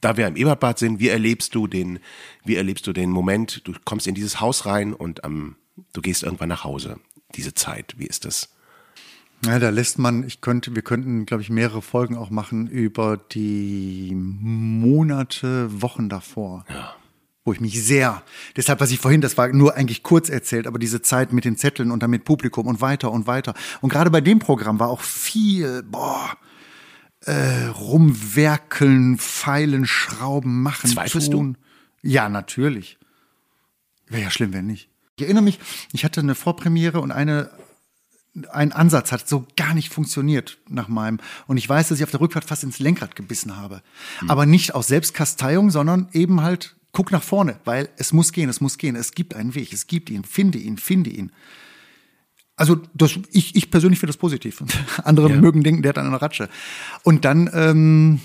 Da wir im Ebertbad sind, wie erlebst du den, wie erlebst du den Moment? Du kommst in dieses Haus rein und ähm, du gehst irgendwann nach Hause. Diese Zeit, wie ist das? Ja, da lässt man, ich könnte, wir könnten, glaube ich, mehrere Folgen auch machen über die Monate, Wochen davor. Ja. Wo ich mich sehr, deshalb, was ich vorhin, das war nur eigentlich kurz erzählt, aber diese Zeit mit den Zetteln und dann mit Publikum und weiter und weiter. Und gerade bei dem Programm war auch viel, boah, äh, rumwerkeln, feilen, schrauben, machen, Zweifelst tun. Ja, natürlich. Wäre ja schlimm, wenn nicht. Ich erinnere mich, ich hatte eine Vorpremiere und eine ein Ansatz hat so gar nicht funktioniert nach meinem. Und ich weiß, dass ich auf der Rückfahrt fast ins Lenkrad gebissen habe. Aber nicht aus Selbstkasteiung, sondern eben halt, guck nach vorne, weil es muss gehen, es muss gehen. Es gibt einen Weg, es gibt ihn, finde ihn, finde ihn. Also das, ich, ich persönlich finde das positiv. [LAUGHS] Andere Ja. mögen denken, der hat eine Ratsche. Und dann ähm,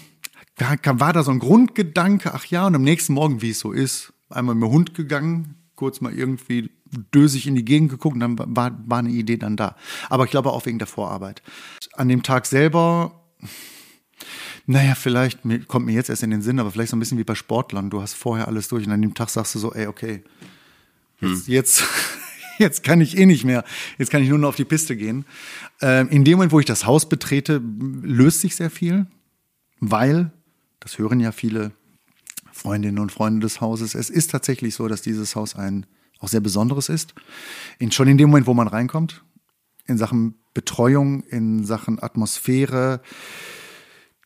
war da so ein Grundgedanke, ach ja, und am nächsten Morgen, wie es so ist, einmal mit dem Hund gegangen, kurz mal irgendwie dösig in die Gegend geguckt und dann war, war eine Idee dann da. Aber ich glaube auch wegen der Vorarbeit. An dem Tag selber, naja, vielleicht kommt mir jetzt erst in den Sinn, aber vielleicht so ein bisschen wie bei Sportlern. Du hast vorher alles durch und an dem Tag sagst du so, ey, okay, jetzt, jetzt, [LAUGHS] jetzt kann ich eh nicht mehr. Jetzt kann ich nur noch auf die Piste gehen. Ähm, in dem Moment, wo ich das Haus betrete, löst sich sehr viel, weil, das hören ja viele Freundinnen und Freunde des Hauses, es ist tatsächlich so, dass dieses Haus ein auch sehr Besonderes ist. In, schon in dem Moment, wo man reinkommt. in Sachen Betreuung, in Sachen Atmosphäre,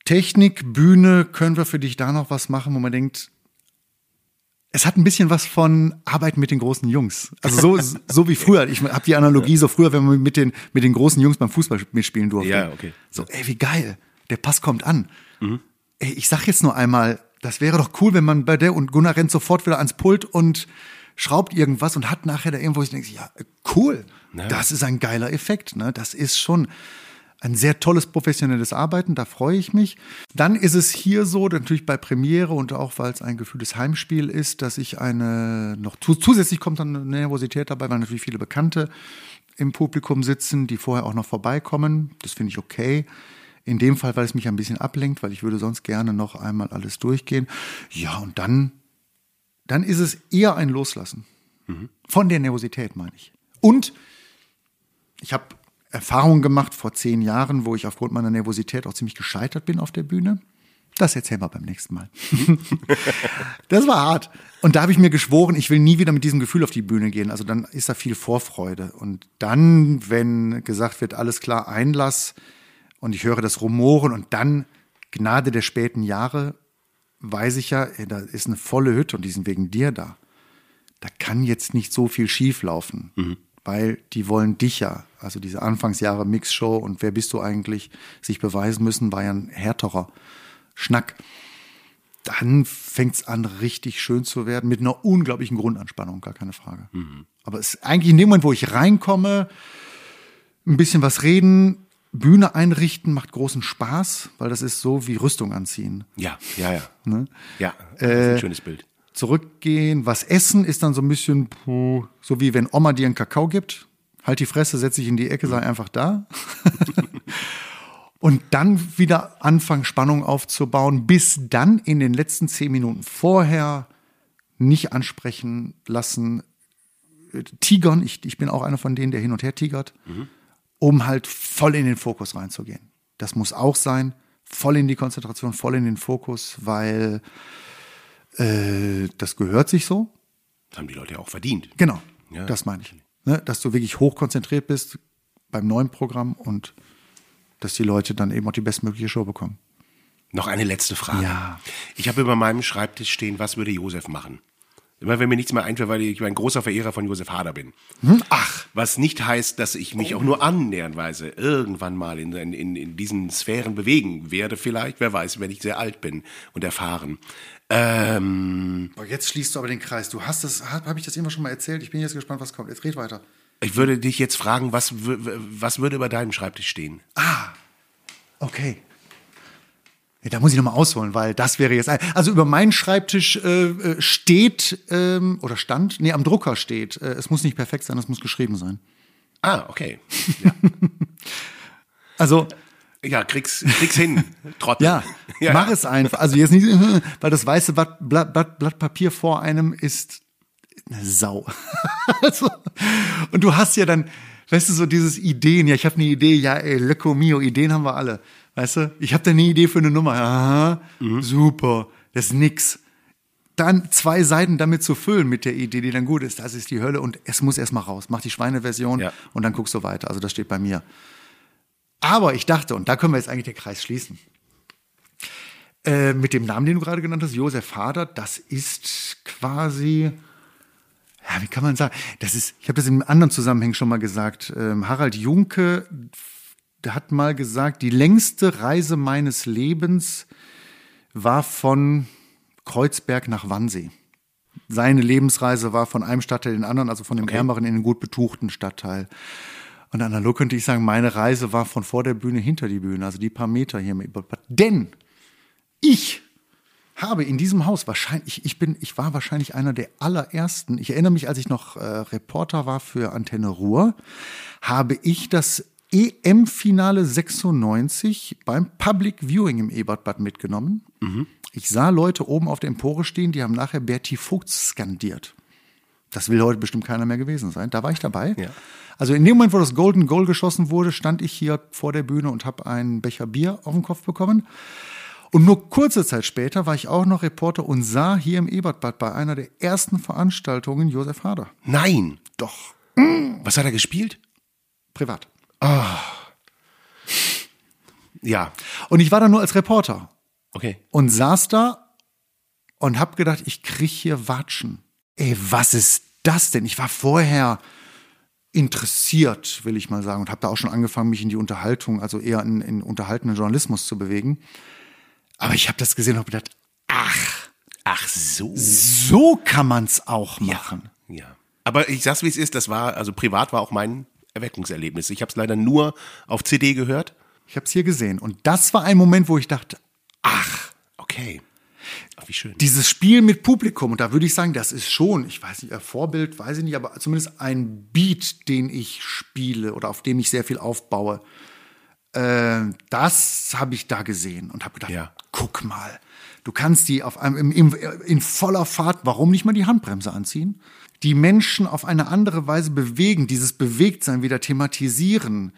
Technik, Bühne, können wir für dich da noch was machen, wo man denkt, es hat ein bisschen was von Arbeiten mit den großen Jungs. Also so, so wie früher. Ich habe die Analogie so früher, wenn man mit den, mit den großen Jungs beim Fußball mitspielen durfte. Ja, okay. So, ey, wie geil. Der Pass kommt an. Ey, ich sag jetzt nur einmal, das wäre doch cool, wenn man bei der und Gunnar rennt sofort wieder ans Pult und schraubt irgendwas und hat nachher da irgendwo, ich denke, ja, cool. Das ist ein geiler Effekt. Ne? Das ist schon ein sehr tolles professionelles Arbeiten, da freue ich mich. Dann ist es hier so, natürlich bei Premiere und auch weil es ein gefühltes Heimspiel ist, dass ich eine noch zu, zusätzlich kommt dann eine Nervosität dabei, weil natürlich viele Bekannte im Publikum sitzen, die vorher auch noch vorbeikommen. Das finde ich okay. In dem Fall, weil es mich ein bisschen ablenkt, weil ich würde sonst gerne noch einmal alles durchgehen. Ja, und dann, dann ist es eher ein Loslassen. Von der Nervosität, meine ich. Und ich habe Erfahrungen gemacht vor zehn Jahren, wo ich aufgrund meiner Nervosität auch ziemlich gescheitert bin auf der Bühne. Das erzählen wir beim nächsten Mal. [LAUGHS] das war hart. Und da habe ich mir geschworen, ich will nie wieder mit diesem Gefühl auf die Bühne gehen. Also dann ist da viel Vorfreude. Und dann, wenn gesagt wird, alles klar, Einlass und ich höre das Rumoren und dann Gnade der späten Jahre, weiß ich ja, da ist eine volle Hütte und die sind wegen dir da. Da kann jetzt nicht so viel schief laufen, weil die wollen dich ja. Also diese Anfangsjahre Mixshow und wer bist du eigentlich, sich beweisen müssen, war ja ein härterer Schnack. Dann fängt es an, richtig schön zu werden, mit einer unglaublichen Grundanspannung, gar keine Frage. Aber es ist eigentlich in dem Moment, wo ich reinkomme, ein bisschen was reden, Bühne einrichten, macht großen Spaß, weil das ist so wie Rüstung anziehen. Ja, ja, ja. Ne? Ja, das ist ein schönes Bild. Zurückgehen, was essen ist dann so ein bisschen puh, so wie wenn Oma dir einen Kakao gibt. Halt die Fresse, setz dich in die Ecke, sei einfach da. [LAUGHS] Und dann wieder anfangen, Spannung aufzubauen, bis dann in den letzten zehn Minuten vorher nicht ansprechen lassen, tigern. Ich, ich bin auch einer von denen, der hin und her tigert, um halt voll in den Fokus reinzugehen. Das muss auch sein, voll in die Konzentration, voll in den Fokus, weil äh, das gehört sich so. Das haben die Leute ja auch verdient. Genau, Ja. das meine ich. Ne? Dass du wirklich hochkonzentriert bist beim neuen Programm und dass die Leute dann eben auch die bestmögliche Show bekommen. Noch eine letzte Frage. Ja. Ich habe über meinem Schreibtisch stehen, was würde Josef machen? Immer wenn mir nichts mehr einfällt, weil ich ein großer Verehrer von Josef Hader bin. Ach, Was nicht heißt, dass ich mich auch nur annähernweise irgendwann mal in, in, in diesen Sphären bewegen werde, vielleicht, wer weiß, wenn ich sehr alt bin und erfahren. Ähm, boah, jetzt schließt du aber den Kreis. Du hast das, habe hab ich das immer schon mal erzählt? Ich bin jetzt gespannt, was kommt. Jetzt red weiter. ich würde dich jetzt fragen, was, was würde über deinem Schreibtisch stehen? Okay. Ja, da muss ich nochmal ausholen, weil das wäre jetzt ein. Also über meinen Schreibtisch äh, äh, steht ähm, oder stand, nee, am Drucker steht. Äh, es muss nicht perfekt sein, es muss geschrieben sein. Ah, okay. [LAUGHS] Also Ja, krieg's, krieg's hin, [LAUGHS] Trottel. ja, mach es einfach. Also jetzt nicht, [LAUGHS] weil das weiße Blatt, Blatt, Blatt, Blatt Papier vor einem ist eine Sau. [LAUGHS] also, und du hast ja dann, weißt du, so dieses Ideen. Ja, ich habe eine Idee. Ja, ey, lecco mio, Ideen haben wir alle. Weißt du, ich habe da eine Idee für eine Nummer. Aha, super, das ist nix. Dann zwei Seiten damit zu füllen mit der Idee, die dann gut ist, das ist die Hölle und es muss erstmal raus. Mach die Schweineversion Ja. und dann guckst du weiter. Also das steht bei mir. Aber ich dachte, und da können wir jetzt eigentlich den Kreis schließen. Äh, mit dem Namen, den du gerade genannt hast, Josef Hader, das ist quasi, ja, wie kann man sagen, das ist, ich habe das in einem anderen Zusammenhang schon mal gesagt. Ähm, Harald Junke hat mal gesagt, die längste Reise meines Lebens war von Kreuzberg nach Wannsee. Seine Lebensreise war von einem Stadtteil in den anderen, also von dem ärmeren in den gut betuchten Stadtteil. Und analog könnte ich sagen, meine Reise war von vor der Bühne hinter die Bühne, also die paar Meter hier im Ebertbad. Denn ich habe in diesem Haus wahrscheinlich, ich bin, ich war wahrscheinlich einer der allerersten. Ich erinnere mich, als ich noch äh, Reporter war für Antenne Ruhr, habe ich das EM-Finale 96 beim Public Viewing im Ebertbad mitgenommen. Ich sah Leute oben auf der Empore stehen, die haben nachher Bertie Vogt skandiert. Das will heute bestimmt keiner mehr gewesen sein. Da war ich dabei. Ja. Also in dem Moment, wo das Golden Goal geschossen wurde, stand ich hier vor der Bühne und habe einen Becher Bier auf den Kopf bekommen. Und nur kurze Zeit später war ich auch noch Reporter und sah hier im Ebertbad bei einer der ersten Veranstaltungen Josef Hader. Nein. Doch, Was hat er gespielt? privat. Ja, Und ich war da nur als Reporter okay. und saß da und hab gedacht, ich krieg hier Watschen. Ey, was ist das denn? Ich war vorher interessiert, will ich mal sagen, und habe da auch schon angefangen, mich in die Unterhaltung, also eher in, in unterhaltenden Journalismus zu bewegen. Aber ich habe das gesehen und habe gedacht, ach, Ach so. so kann man's auch machen. Ja. Aber ich sag's wie es ist, das war, also privat war auch mein Erweckungserlebnis. Ich habe es leider nur auf CD gehört. Ich habe es hier gesehen. Und das war ein Moment, wo ich dachte, Ach, okay. Ach, wie schön. dieses Spiel mit Publikum, und da würde ich sagen, das ist schon, ich weiß nicht, ein Vorbild, weiß ich nicht, aber zumindest ein Beat, den ich spiele oder auf dem ich sehr viel aufbaue. Äh, das habe ich da gesehen und habe gedacht, Ja. guck mal, du kannst die auf einem, im, im, in voller Fahrt, warum nicht mal die Handbremse anziehen? Die Menschen auf eine andere Weise bewegen, dieses Bewegtsein wieder thematisieren,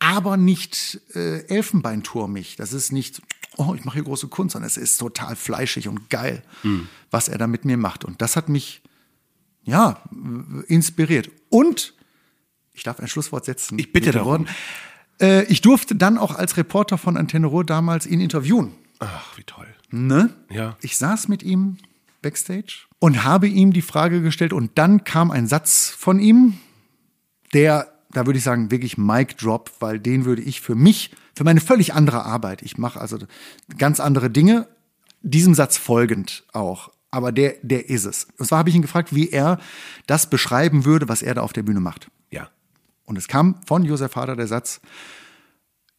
aber nicht äh, elfenbeinturmig. Das ist nicht, oh, ich mache hier große Kunst, sondern es ist total fleischig und geil, was er da mit mir macht. Und das hat mich, ja, inspiriert. Und, ich darf ein Schlusswort setzen. Ich bitte darum. Äh, ich durfte dann auch als Reporter von Antenne Ruhr damals ihn interviewen. Ach, wie toll. Ne? Ja. Ich saß mit ihm backstage und habe ihm die Frage gestellt und dann kam ein Satz von ihm, der, da würde ich sagen, wirklich Mic Drop, weil den würde ich für mich, für meine völlig andere Arbeit, ich mache also ganz andere Dinge, diesem Satz folgend auch. Aber der, der ist es. Und zwar habe ich ihn gefragt, wie er das beschreiben würde, was er da auf der Bühne macht. Ja. Und es kam von Josef Hader der Satz,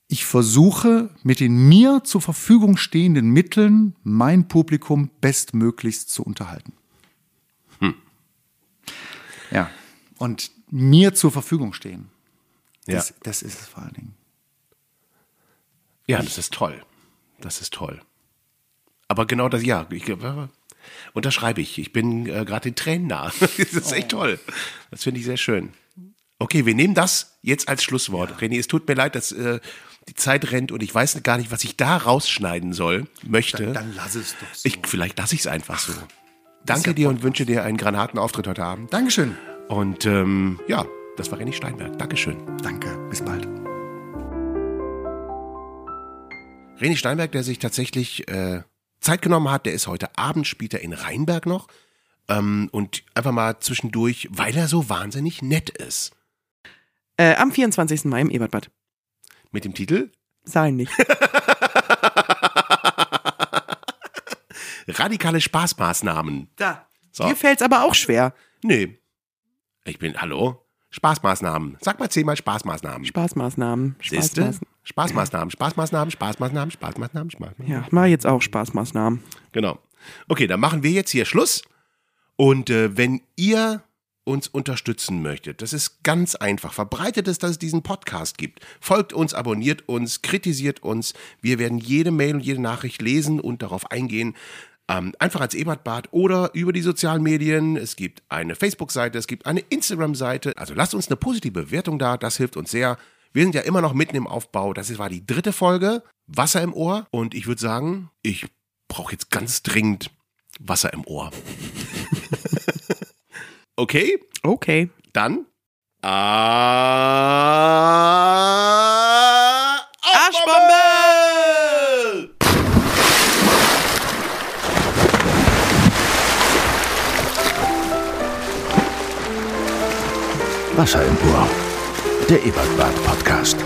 ich versuche mit den mir zur Verfügung stehenden Mitteln mein Publikum bestmöglichst zu unterhalten. Ja. Und mir zur Verfügung stehen. Das, Ja. das ist es vor allen Dingen. Ja, das ist toll. Das ist toll. Aber genau das, ja, ich, unterschreibe ich. Ich bin äh, gerade den Tränen nah. [LAUGHS] das ist echt toll. Das finde ich sehr schön. Okay, wir nehmen das jetzt als Schlusswort. René, es tut mir leid, dass äh, die Zeit rennt und ich weiß gar nicht, was ich da rausschneiden soll, möchte. Dann, dann lass es doch so. ich, vielleicht lasse ich es einfach so. Danke dir und wünsche dir einen Granatenauftritt heute Abend. Dankeschön. Und ähm, ja, das war René Steinberg. Dankeschön. Danke. Bis bald. René Steinberg, der sich tatsächlich äh, Zeit genommen hat, der ist heute Abend, spielt er in Rheinberg noch. Ähm, und einfach mal zwischendurch, weil er so wahnsinnig nett ist. Äh, am 24. Mai im Ebertbad. Mit dem Titel Sein nicht. [LAUGHS] Radikale Spaßmaßnahmen. Da. So. Dir fällt's aber auch schwer. Nee. Ich bin, hallo? Spaßmaßnahmen. Sag mal zehnmal Spaßmaßnahmen. Spaßmaßnahmen. Siehste? Spaßmaßnahmen. Spaßmaßnahmen, Spaßmaßnahmen, Spaßmaßnahmen, Spaßmaßnahmen, Spaßmaßnahmen. Ja, mach jetzt auch Spaßmaßnahmen. Genau. Okay, dann machen wir jetzt hier Schluss. Und äh, wenn ihr uns unterstützen möchtet, das ist ganz einfach. Verbreitet es, dass es diesen Podcast gibt. Folgt uns, abonniert uns, kritisiert uns. Wir werden jede Mail und jede Nachricht lesen und darauf eingehen. Ähm, einfach als Ebertbad oder über die sozialen Medien. Es gibt eine Facebook-Seite, es gibt eine Instagram-Seite. Also lasst uns eine positive Bewertung da, das hilft uns sehr. Wir sind ja immer noch mitten im Aufbau. Das war die dritte Folge. Wasser im Ohr. Und ich würde sagen, ich brauche jetzt ganz dringend Wasser im Ohr. [LAUGHS] okay, Okay. dann. Ah, Arschbombe! Wasser im Ohr. Der Ebertbad Podcast.